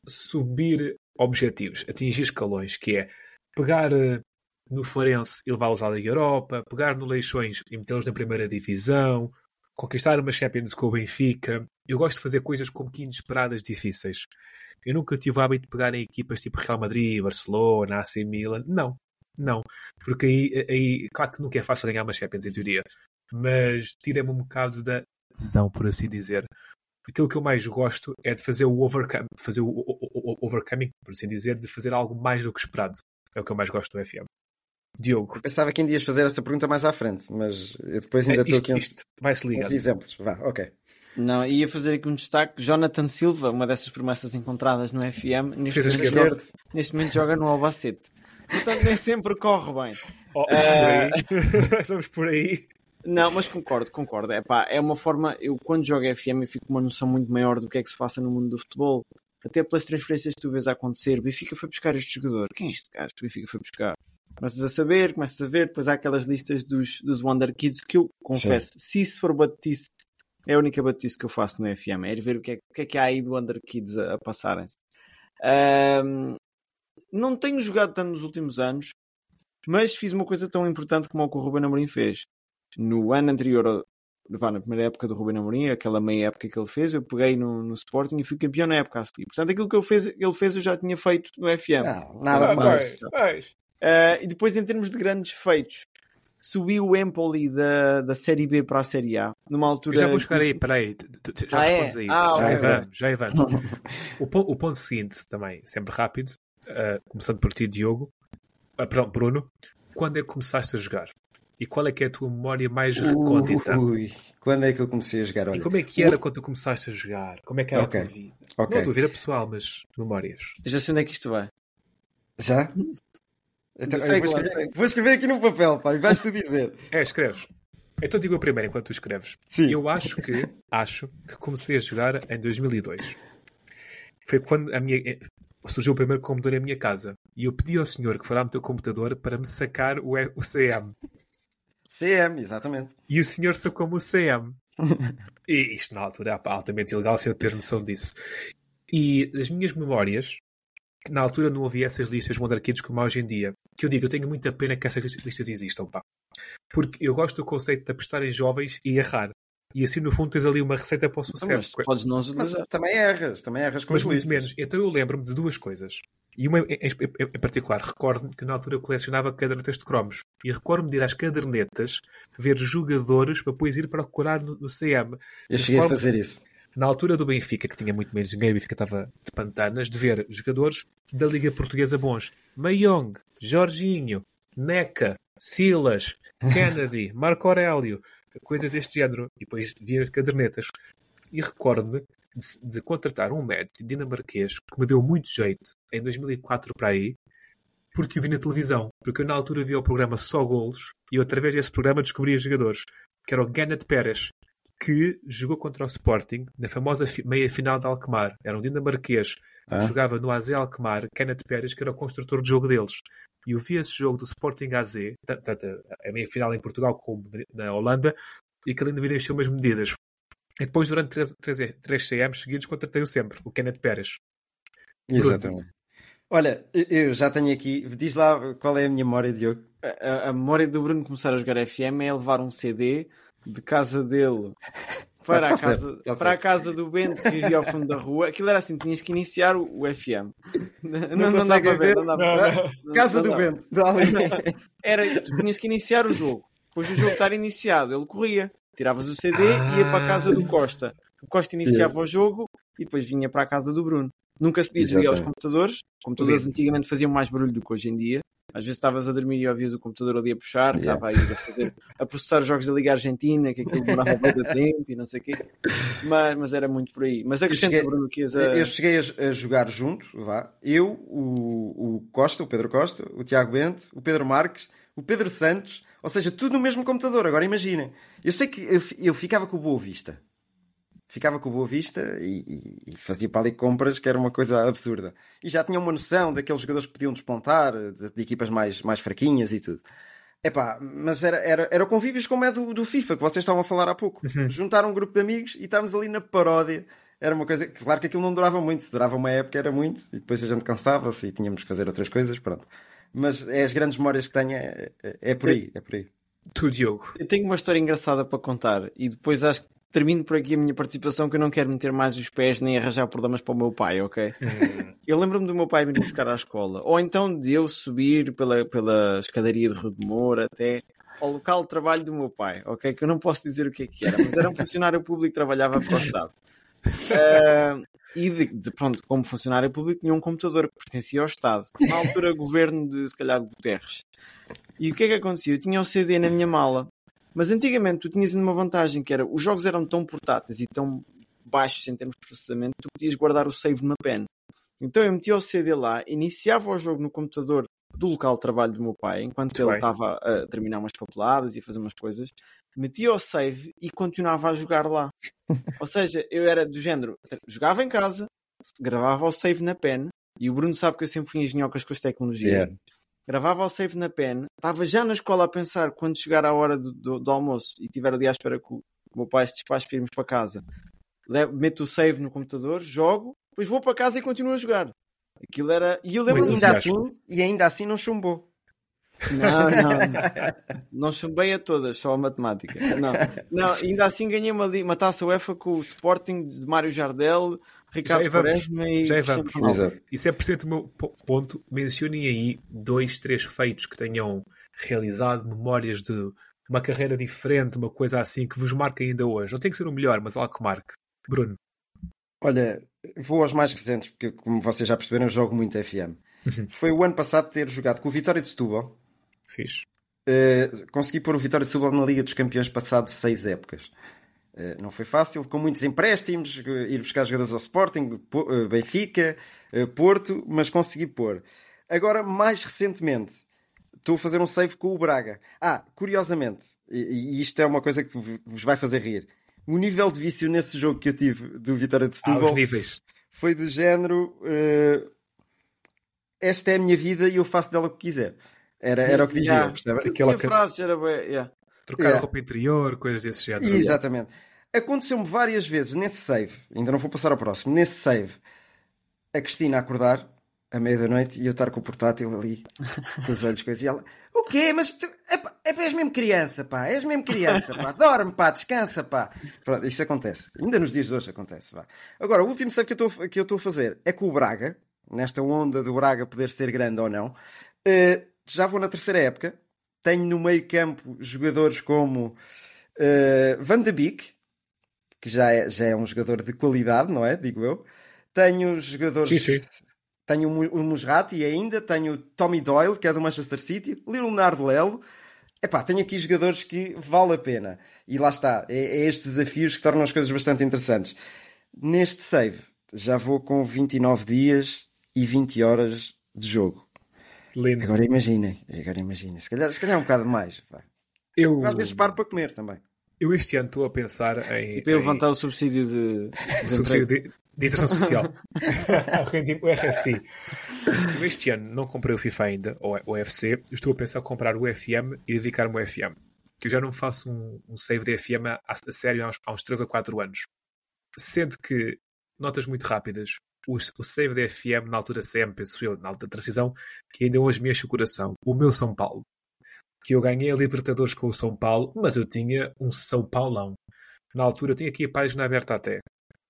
subir objetivos, atingir escalões, que é pegar ah, no Farense e levá-los à Liga Europa, pegar no Leixões e metê-los na primeira divisão, conquistar uma Champions com o Benfica. Eu gosto de fazer coisas como que inesperadas difíceis. Eu nunca tive o hábito de pegar em equipas tipo Real Madrid, Barcelona, AC Milan. Não, não. Porque aí, aí claro que nunca é fácil ganhar uma Champions em teoria, mas tira-me um bocado da tesão, por assim dizer. Aquilo que eu mais gosto é de fazer o fazer o, o- o- o overcoming, por assim dizer, de fazer algo mais do que esperado. É o que eu mais gosto do FM. Diogo, Eu pensava que ainda ias fazer essa pergunta mais à frente, mas eu depois ainda é, estou isto, aqui isto vai-se ligar. uns exemplos. Vá, ok. Não, ia fazer aqui um destaque. Jonathan Silva, uma dessas promessas encontradas no FM, neste, momento, joga, neste momento joga no Albacete. Portanto, nem sempre corre bem. Oh, Eh, por aí. Vamos por aí. Não, mas concordo, concordo. É, pá, é uma forma. Eu, quando jogo FM, eu fico com uma noção muito maior do que é que se passa no mundo do futebol. Até pelas transferências que tu vês a acontecer. O Benfica foi buscar este jogador. Quem é este gajo que o Benfica foi buscar? Começas a saber, começas a ver. Depois há aquelas listas dos, dos Wonder Kids que eu confesso, se isso for batice, é a única batice que eu faço no FM. É ir ver o que é, o que, é que há aí do Wonder Kids a, a passarem-se. Ahm, não tenho jogado tanto nos últimos anos, mas fiz uma coisa tão importante como o que o Ruben Amorim fez no ano anterior, ao- vá, na primeira época do Ruben Amorim, aquela meia época que ele fez, eu peguei no, no Sporting e fui campeão na época a seguir. Portanto, aquilo que ele fez, ele fez eu já tinha feito no FM. Não, nada Ah, mais. vai, vais. Uh, e depois, em termos de grandes feitos, subiu o Empoli da, da Série B para a Série A, numa altura... Eu já vou buscar aí, peraí, tu- tu- tu- já Ah, é? respondes a isso. Ah, já aí vamos, já aí vamos. o, ponto, o ponto seguinte também, sempre rápido, uh, começando por ti, Diogo, uh, perdão, Bruno, quando é que começaste a jogar? E qual é que é a tua memória mais recôndita? Ui, quando é que eu comecei a jogar? E Olha, como é que era quando tu começaste a jogar? Como é que era Ok. a tua vida? Ok. Não a tua vida pessoal, mas memórias. Já sei onde é que isto vai. já? Então, vou, lá escrever, vou escrever aqui num papel, pai, vais-te dizer. É, escreves. Então digo eu primeiro enquanto tu escreves. Sim. Eu acho que, acho que comecei a jogar em 2002. Foi quando a minha, surgiu o primeiro computador em minha casa. E eu pedi ao senhor que fosse ao teu computador para me sacar o, E- o CM. CM, exatamente. E o senhor sacou-me o CM. E isto na altura é altamente ilegal sem eu ter noção disso. E as minhas memórias, na altura não havia essas listas monarquias como há hoje em dia. Que eu digo, eu tenho muita pena que essas listas existam, pá. Porque eu gosto do conceito de apostar em jovens e errar. E assim, no fundo, tens ali uma receita para o sucesso. Mas podes não Mas também erras, também erras com mas as muito listas. menos. Então eu lembro-me de duas coisas. E uma em, em- em particular, recordo-me que na altura eu colecionava cadernetas de cromos. E recordo-me de ir às cadernetas ver jogadores para depois ir procurar no, no CM. Eu cheguei a fazer isso. Na altura do Benfica, que tinha muito menos dinheiro, o Benfica estava de pantanas, de ver jogadores da Liga Portuguesa bons. Mayong, Jorginho, Neca, Silas, Kennedy, Marco Aurélio, coisas deste género. E depois via as cadernetas. E recordo-me de, de contratar um médico dinamarquês que me deu muito jeito em 2004 para aí, porque o vi na televisão. Porque eu na altura via o programa Só Golos e eu, através desse programa descobria jogadores, que era o Gannett Pérez, que jogou contra o Sporting na famosa fi- meia final de Alkmaar. Era um dinamarquês que Ah. jogava no AZ Alkmaar, Kenneth Pérez, que era o construtor de jogo deles. E eu vi esse jogo do Sporting AZ, tanto a meia final em Portugal como na Holanda, e que ele ainda me deixou umas medidas. E depois, durante três, três, três CMs seguidos, contratei-o sempre, o Kenneth Pérez. Exatamente. Olha, eu- já tenho aqui. Diz lá qual é a minha memória, Diogo. A, a memória do Bruno começar a jogar FM é levar um CD de casa dele para, Tá a, casa, certo, tá para a casa do Bento que vivia ao fundo da rua. Aquilo era assim, tinhas que iniciar o, o FM. Não, Não dá conseguem para ver, não dá para. Não- Casa não do dá. Bento. Dá. Era, tu tinhas que iniciar o jogo. Depois do jogo estar iniciado, ele corria. Tiravas o CD e ia para a casa do Costa. O Costa iniciava o jogo e depois vinha para a casa do Bruno. Nunca se podia desligar os computadores. Os computadores antigamente faziam mais barulho do que hoje em dia. Às vezes estavas a dormir e ouvias o computador ali a puxar, Yeah. estava aí a, fazer, a processar os jogos da Liga Argentina, que aquilo demorava muito tempo e não sei o quê. Mas, mas era muito por aí. Mas acrescenta, cheguei- Bruno, que ias a... Eu cheguei a, jogar junto, vá. Eu, o, o Costa, o Pedro Costa, o Tiago Bento, o Pedro Marques, o Pedro Santos, ou seja, tudo no mesmo computador. Agora imaginem. Eu sei que eu, eu ficava com o Boa Vista. Ficava com Boa Vista e, e- e fazia para ali compras que era uma coisa absurda. E já tinha uma noção daqueles jogadores que podiam despontar, de, de equipas mais, mais fraquinhas e tudo. Epá, mas era, era, era convívios como é do, do FIFA, que vocês estavam a falar há pouco. Juntar um grupo de amigos e estávamos ali na paródia. Era uma coisa. Claro que aquilo não durava muito. Se durava uma época era muito. E depois a gente cansava-se e tínhamos que fazer outras coisas. Pronto. Mas é as grandes memórias que tenho. É, é, é por aí. É por aí. Tu, Diogo. Eu tenho uma história engraçada para contar e depois acho que termino por aqui a minha participação que eu não quero meter mais os pés nem arranjar problemas para o meu pai, ok? eu lembro-me do meu pai vir buscar à escola ou então de eu subir pela, pela escadaria de Rodemor até ao local de trabalho do meu pai, ok? Que eu não posso dizer o que é que era, mas era um funcionário público que trabalhava para o Estado. Ah, e de, de- pronto, como funcionário público tinha um computador que pertencia ao Estado. Na altura, governo de se calhar de Guterres. E o que é que acontecia? Eu tinha o CD na minha mala. Mas antigamente tu tinhas uma vantagem que era os jogos eram tão portáteis e tão baixos em termos de processamento, tu podias guardar o save numa pen. Então eu metia o CD lá, iniciava o jogo no computador do local de trabalho do meu pai, enquanto Muito ele estava a terminar umas papeladas e a fazer umas coisas, metia o save e continuava a jogar lá. Ou seja, eu era do género, jogava em casa, gravava o save na pen, e o Bruno sabe que eu sempre fui engenhocas com as tecnologias. Yeah. Gravava o save na pen, estava já na escola a pensar quando chegar a hora do, do- do almoço e estiver ali à espera que o, que o meu pai se despache para irmos para casa. Le- Meto o save no computador, jogo, depois vou para casa e continuo a jogar. Aquilo era. E eu lembro-me ainda, assim, e ainda assim não chumbou. Não, não. Não chumbei a todas, só a matemática. Não, não ainda assim ganhei uma, uma taça UEFA com o Sporting de Mário Jardel, Ricardo Já. Quaresma e Já vamos. Ronaldo. Exato. E 100% o meu po- ponto, mencionem aí dois, três feitos que tenham realizado, memórias de uma carreira diferente, uma coisa assim que vos marca ainda hoje. Não tem que ser o melhor, mas algo que marque. Bruno. Olha, vou aos mais recentes, porque como vocês já perceberam, eu jogo muito FM. Foi o ano passado ter jogado com o Vitória de Setúbal. Fiz. Uh, consegui pôr o Vitória de Setúbal na Liga dos Campeões passado seis épocas. Uh, não foi fácil, com muitos empréstimos, uh, ir buscar jogadores ao Sporting, Po- Benfica, Porto, mas consegui pôr. Agora, mais recentemente, estou a fazer um save com o Braga. Ah, curiosamente, e, e isto é uma coisa que vos vai fazer rir. O nível de vício nesse jogo que eu tive do Vitória de Há Setúbal níveis. foi do género esta é a minha vida e eu faço dela o que quiser. Era, era o que dizia, Yeah. percebe? Aquela que- frases, era bem, yeah. Trocar Yeah. a roupa interior, coisas desse género. Exatamente. Aconteceu-me várias vezes nesse save, ainda não vou passar ao próximo, nesse save, a Cristina acordar à meia da noite e eu estar com o portátil ali, com os olhos coisas, e ela, o quê? Mas tu, é, pá, é, és mesmo criança, pá, és mesmo criança, pá, dorme, pá, descansa, pá. Pronto, isso acontece. Ainda nos dias de hoje acontece, vá. Agora, o último save que eu estou que eu estou a fazer é com o Braga, nesta onda do Braga poder ser grande ou não. Uh, já vou na terceira época, tenho no meio campo jogadores como uh, Van de Beek, que já é, já é um jogador de qualidade, não é? Digo eu. Tenho jogadores. Sim, sim. Tenho o Musrati ainda, tenho Tommy Doyle, que é do Manchester City, Leonardo Lelo. Epá, tenho aqui jogadores que vale a pena. E lá está, é, é estes desafios que tornam as coisas bastante interessantes. Neste save, já vou com 29 dias e 20 horas de jogo. Lindo. Agora imaginem, agora imaginem. Se calhar, se calhar é um bocado mais. Vai. Eu... Às vezes paro para comer também. Eu este ano estou a pensar em. E para eu levantar o subsídio de. de subsídio de, de inserção social. o RSI. Eu este ano não comprei o FIFA ainda, ou o UFC. Estou a pensar em comprar o FM e dedicar-me ao FM. Que eu já não faço um, um save de FM a, a sério há uns, há uns 3 ou 4 anos. Sendo que, notas muito rápidas, o, o save da FM na altura CM, penso eu, na alta transição, que ainda hoje me enche o coração. O meu São Paulo que eu ganhei a Libertadores com o São Paulo, mas eu tinha um São Paulão. Na altura, tinha aqui a página aberta até.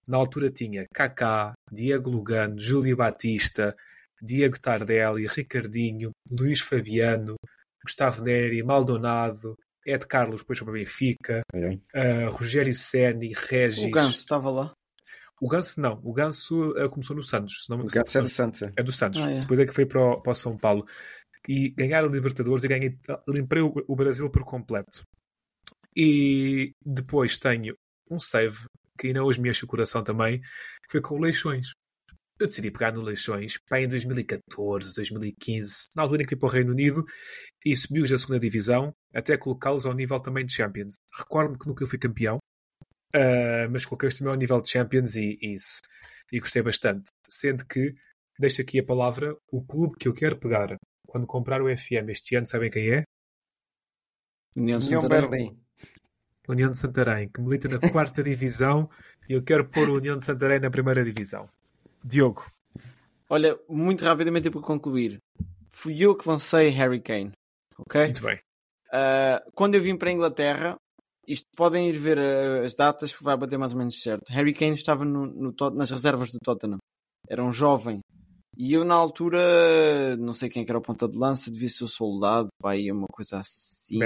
Na altura tinha Kaká, Diego Lugano, Júlio Batista, Diego Tardelli, Ricardinho, Luís Fabiano, Gustavo Neri, Maldonado, Ed Carlos, depois para Benfica, uh, Rogério Ceni, Regis. O Ganso estava lá. O Ganso não, o Ganso uh, começou no Santos. Não, o Ganso é do Santos. É do Santos. Ah, é. Depois é que foi para o, para o São Paulo e ganhar a Libertadores e ganhei, limpei o, o Brasil por completo. E depois tenho um save que ainda hoje me enche o coração também, que foi com o Leixões. Eu decidi pegar no Leixões pá, em 2014, 2015, na altura em que fui para o Reino Unido e subi-os da segunda divisão até colocá-los ao nível também de Champions. Recordo-me que nunca fui campeão, uh, mas coloquei-os também ao nível de Champions e, e isso. E gostei bastante. Sendo que, deixo aqui a palavra, o clube que eu quero pegar quando comprar o FM este ano, sabem quem é? União, União Berlim. União de Santarém, que milita na quarta divisão e eu quero pôr a União de Santarém na primeira divisão. Diogo. Olha, muito rapidamente para concluir. Fui eu que lancei Harry Kane. Ok? Muito bem. Uh, quando eu vim para a Inglaterra, isto podem ir ver uh, as datas que vai bater mais ou menos certo. Harry Kane estava no, no, nas reservas do Tottenham. Era um jovem e eu, na altura, não sei quem é era o ponta de lança, devia ser o soldado, pai, uma coisa assim.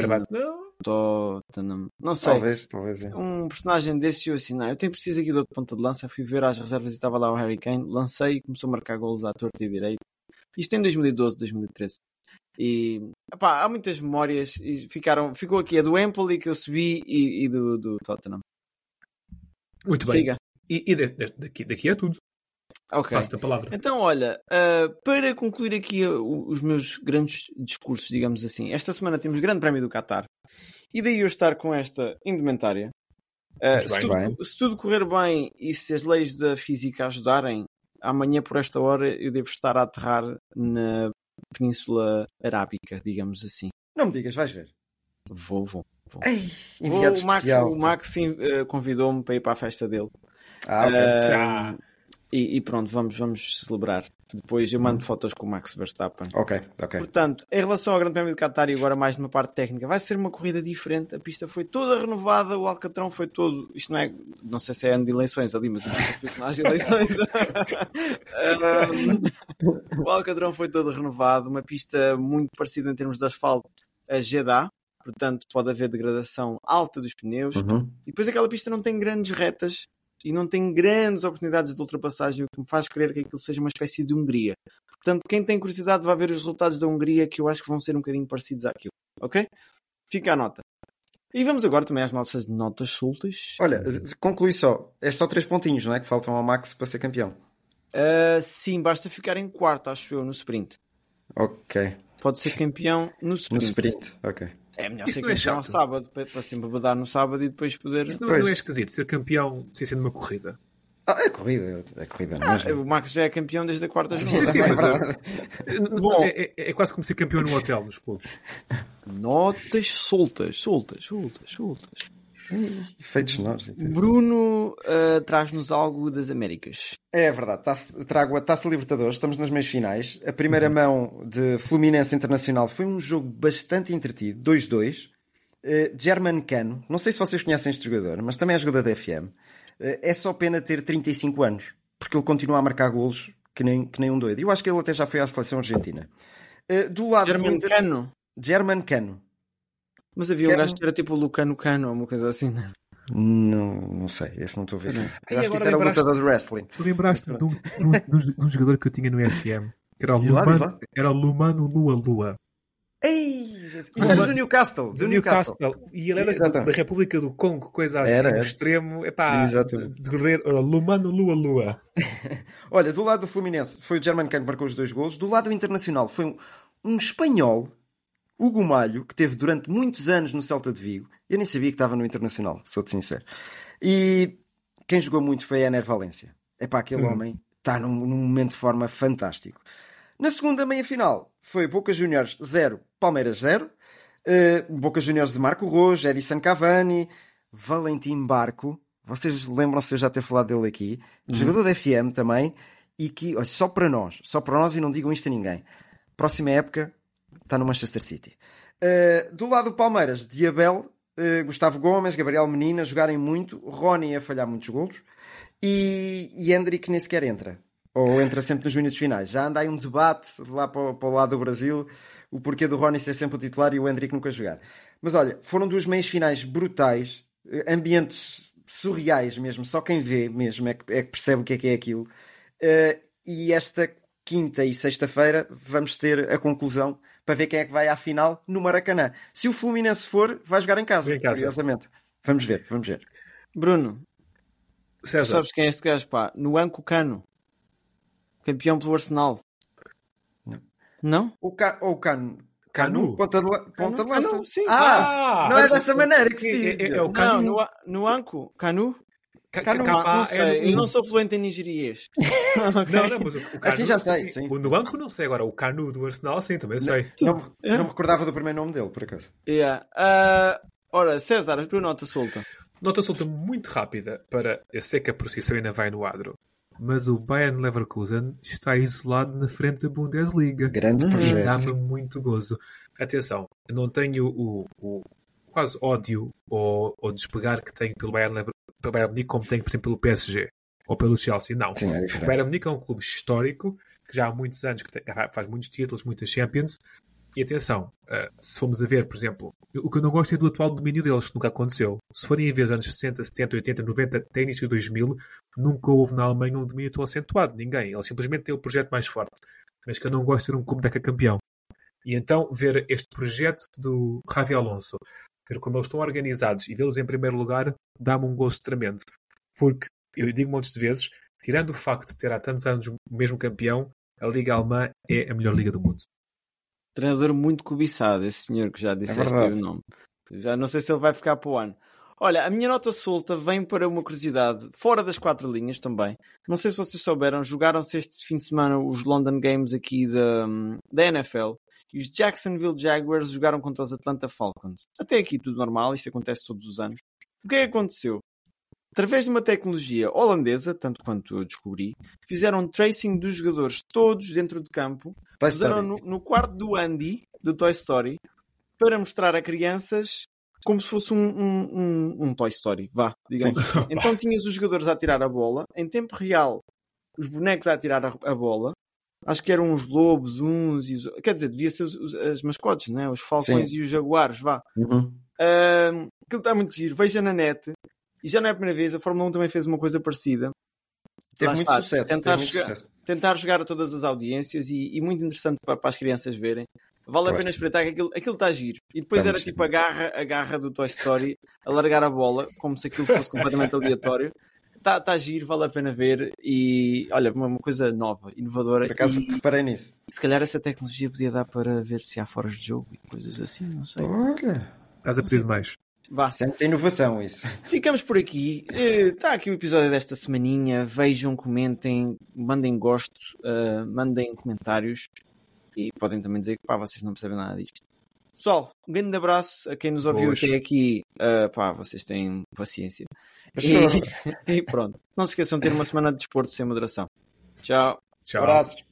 Tottenham. Não sei. Talvez, talvez. É. Um personagem desse eu assim, não, eu tenho preciso aqui de outro ponta de lança. Fui ver as reservas e estava lá o Harry Kane. Lancei e começou a marcar golos à torta e direito. Isto em 2012, 2013. E epá, há muitas memórias e ficaram, ficou aqui a do Empoli que eu subi e, e do, do Tottenham. Muito bem. Siga. E, e daqui, daqui é tudo. Ok. Passo a palavra. Então, olha, uh, para concluir aqui uh, os meus grandes discursos, digamos assim, esta semana temos o Grande Prémio do Qatar e daí eu estar com esta indumentária. Uh, se, tudo, se, tudo, correr bem e se as leis da física ajudarem, amanhã por esta hora eu devo estar a aterrar na Península Arábica, digamos assim. Não me digas, vais ver. Vou, vou. vou. Ei, vou o Max, o Max uh, convidou-me para ir para a festa dele. Ah, ok. Uh, e, e, pronto, vamos, vamos celebrar. Depois eu mando fotos com o Max Verstappen. Ok, ok. Portanto, em relação ao Grande Prémio de Qatar e agora mais numa parte técnica, vai ser uma corrida diferente. A pista foi toda renovada, o Alcatrão foi todo. Isto não é. Não sei se é ano de eleições ali, mas a pista foi sinais de eleições. um, o Alcatrão foi todo renovado, uma pista muito parecida em termos de asfalto a Jeddah. Portanto, pode haver degradação alta dos pneus. Uhum. E depois aquela pista não tem grandes retas e não tem grandes oportunidades de ultrapassagem, o que me faz crer que aquilo seja uma espécie de Hungria. Portanto, quem tem curiosidade vai ver os resultados da Hungria, que eu acho que vão ser um bocadinho parecidos àquilo. Ok? Fica a nota. E vamos agora também às nossas notas soltas. Olha, conclui só. É só três pontinhos, não é? Que faltam ao Max para ser campeão. Uh, sim, basta ficar em quarto, acho eu, no sprint. Ok. Pode ser campeão no sprint. No sprint, ok. É melhor Isso ser é campeão é sábado, para sempre badar no sábado e depois poder. Isso não, não, é esquisito, ser campeão sem ser numa corrida. Ah, é corrida, é corrida ah, é? O Max já é campeão desde a quarta jornada. Sim, sim, mas é, Bom, é, é, quase como ser campeão num hotel nos clubes. Notas soltas, soltas, soltas, soltas. Efeitos sonoros. Bruno ah, traz-nos algo das Américas. É verdade, Taça- trago a Taça Libertadores, estamos nas meias finais. A primeira mão de Fluminense Internacional foi um jogo bastante entretido, 2-2. Uh, German Cano, não sei se vocês conhecem este jogador, mas também é jogador da FM. Uh, é só pena ter 35 anos, porque ele continua a marcar golos que nem, que nem um doido. Eu acho que ele até já foi à seleção argentina. Uh, do lado do German Inter- Cano. German Cano. Mas havia um gajo que era tipo o Lucano Cano, ou uma coisa assim. não é? Não, não sei, esse não estou a ver. Não. Eu Ei, acho que isso era lembraste- lutador de wrestling. Tu lembraste-me de um, de, de um- jogador que eu tinha no FM. Que era o Lumano, era o Lumano Lua Lua. Ei, isso era do Newcastle. Do Newcastle. E ele era Exatamente. da República do Congo, coisa assim, Era, era. extremo. Epá, Exatamente. de guerreiro. Era Lumano Lua Lua. Olha, do lado do Fluminense foi o German Cano que marcou os dois golos. Do lado do Internacional foi um, um espanhol, Hugo Malho, que teve durante muitos anos no Celta de Vigo. Eu nem sabia que estava no Internacional, sou-te sincero. E quem jogou muito foi a Ener Valência. Epá, aquele Uhum. homem está num, num momento de forma fantástico. Na segunda meia-final foi Boca Juniors 0, Palmeiras 0. Uh, Boca Juniors de Marco Rojo, Edison Cavani, Valentim Barco. Vocês lembram-se de eu já ter falado dele aqui. Jogador da FM também. E que, olha, só para nós, só para nós e não digam isto a ninguém. Próxima época está no Manchester City. Uh, do lado do Palmeiras, Diabel, uh, Gustavo Gomes, Gabriel Menina jogarem muito, Rony a falhar muitos golos e, e Hendrick nem sequer entra. Ou entra sempre nos minutos finais. Já anda aí um debate lá para, o- para o lado do Brasil, o porquê do Rony ser sempre o titular e o Hendrick nunca jogar. Mas olha, foram duas meias finais brutais, eh, ambientes surreais mesmo, só quem vê mesmo é que, é que percebe o que é que é aquilo. Eh, e esta quinta e sexta-feira vamos ter a conclusão para ver quem é que vai à final no Maracanã. Se o Fluminense for, vai jogar em casa, Em casa. curiosamente. Vamos ver, vamos ver. Bruno, tu César, sabes quem é este gajo, pá? Nuanco Cano. Campeão pelo Arsenal. Não. Não? O Ca... Ou o Cano. Canu? Ponta de, ponta de lança. Canu, sim. Ah, Ah, não é dessa maneira que se é- diz. é- é o Não, Canu. Nua- Nuanco? Canu? Ca- Canu, ca- Não, ca- não é sei, eu não sou fluente em nigeriês. Não, não, mas o, o Canu, Assim já sei, sim. O do banco não sei, agora o Canu do Arsenal sim, também sei. Não, não me recordava do primeiro nome dele, por acaso. Yeah. Ah, ora, César, a tua nota solta. Nota solta muito rápida para. Eu sei que a procissão ainda vai no adro, mas o Bayern Leverkusen está isolado na frente da Bundesliga. Grande E projeto. dá-me muito gozo. Atenção, eu não tenho o, o quase ódio ou, ou despegar que tenho pelo Bayern, Lever- pelo Bayern Munique como tenho, por exemplo, pelo PSG ou pelo Chelsea. Não. Sim, é O. Bayern Munique é um clube histórico que já há muitos anos que tem- faz muitos títulos, muitas Champions. E atenção, eh, se formos a ver, por exemplo, o que eu não gosto é do atual domínio deles, que nunca aconteceu. Se forem a ver os anos 60, 70, 80, 90, até início de 2000, nunca houve na Alemanha um domínio tão acentuado. Ninguém. Eles simplesmente têm o projeto mais forte. Mas que eu não gosto de ter um clube daquele campeão. E então, ver este projeto do Javi Alonso, ver como eles estão organizados e vê-los em primeiro lugar, dá-me um gosto tremendo. Porque, eu digo montes de vezes, tirando o facto de ter há tantos anos o mesmo campeão, a Liga Alemã é a melhor liga do mundo. Treinador muito cobiçado, esse senhor que já disseste aí verdade. o nome. Já não sei se ele vai ficar para o ano. Olha, a minha nota solta vem para uma curiosidade, fora das quatro linhas também. Não sei se vocês souberam, jogaram-se este fim de semana os London Games aqui da, da NFL e os Jacksonville Jaguars jogaram contra os Atlanta Falcons. Até aqui tudo normal, isto acontece todos os anos. O que é que aconteceu? Através de uma tecnologia holandesa, tanto quanto eu descobri, fizeram um tracing dos jogadores todos dentro de campo puseram no, no quarto do Andy, do Toy Story, para mostrar a crianças como se fosse um, um, um, um Toy Story, vá, digamos. Então tinhas os jogadores a tirar a bola, em tempo real, os bonecos a tirar a, a bola. Acho que eram os lobos, uns e os... Quer dizer, devia ser os, os- as mascotes, né? Os falcões e os jaguares, vá. Uhum. Ahm, aquilo está muito giro. Veja na net. E já não é a primeira vez. A Fórmula 1 também fez uma coisa parecida. Teve Lá muito está, sucesso. tentar teve muito chegar- sucesso. tentar chegar a todas as audiências e, e muito interessante para, para as crianças verem. Vale a pena espreitar que aquilo, aquilo está giro. E depois Está era muito tipo a garra, a garra do Toy Story a largar a bola, como se aquilo fosse completamente aleatório. Está tá giro, vale a pena ver. E olha, uma, uma coisa nova, inovadora. Por acaso E reparei nisso. se calhar essa tecnologia podia dar para ver se há foras de jogo e coisas assim, não sei. Olha, Estás a pedir demais. Vá, isso é inovação isso. Ficamos por aqui. Está aqui o episódio desta semaninha. Vejam, comentem, mandem gosto, eh, mandem comentários e podem também dizer que pá, vocês não percebem nada disto. Pessoal, um grande abraço a quem nos ouviu até aqui. Ah, pá, vocês têm paciência. E, e pronto. Não se esqueçam de ter uma semana de desporto sem moderação. Tchau. Tchau. Abraços.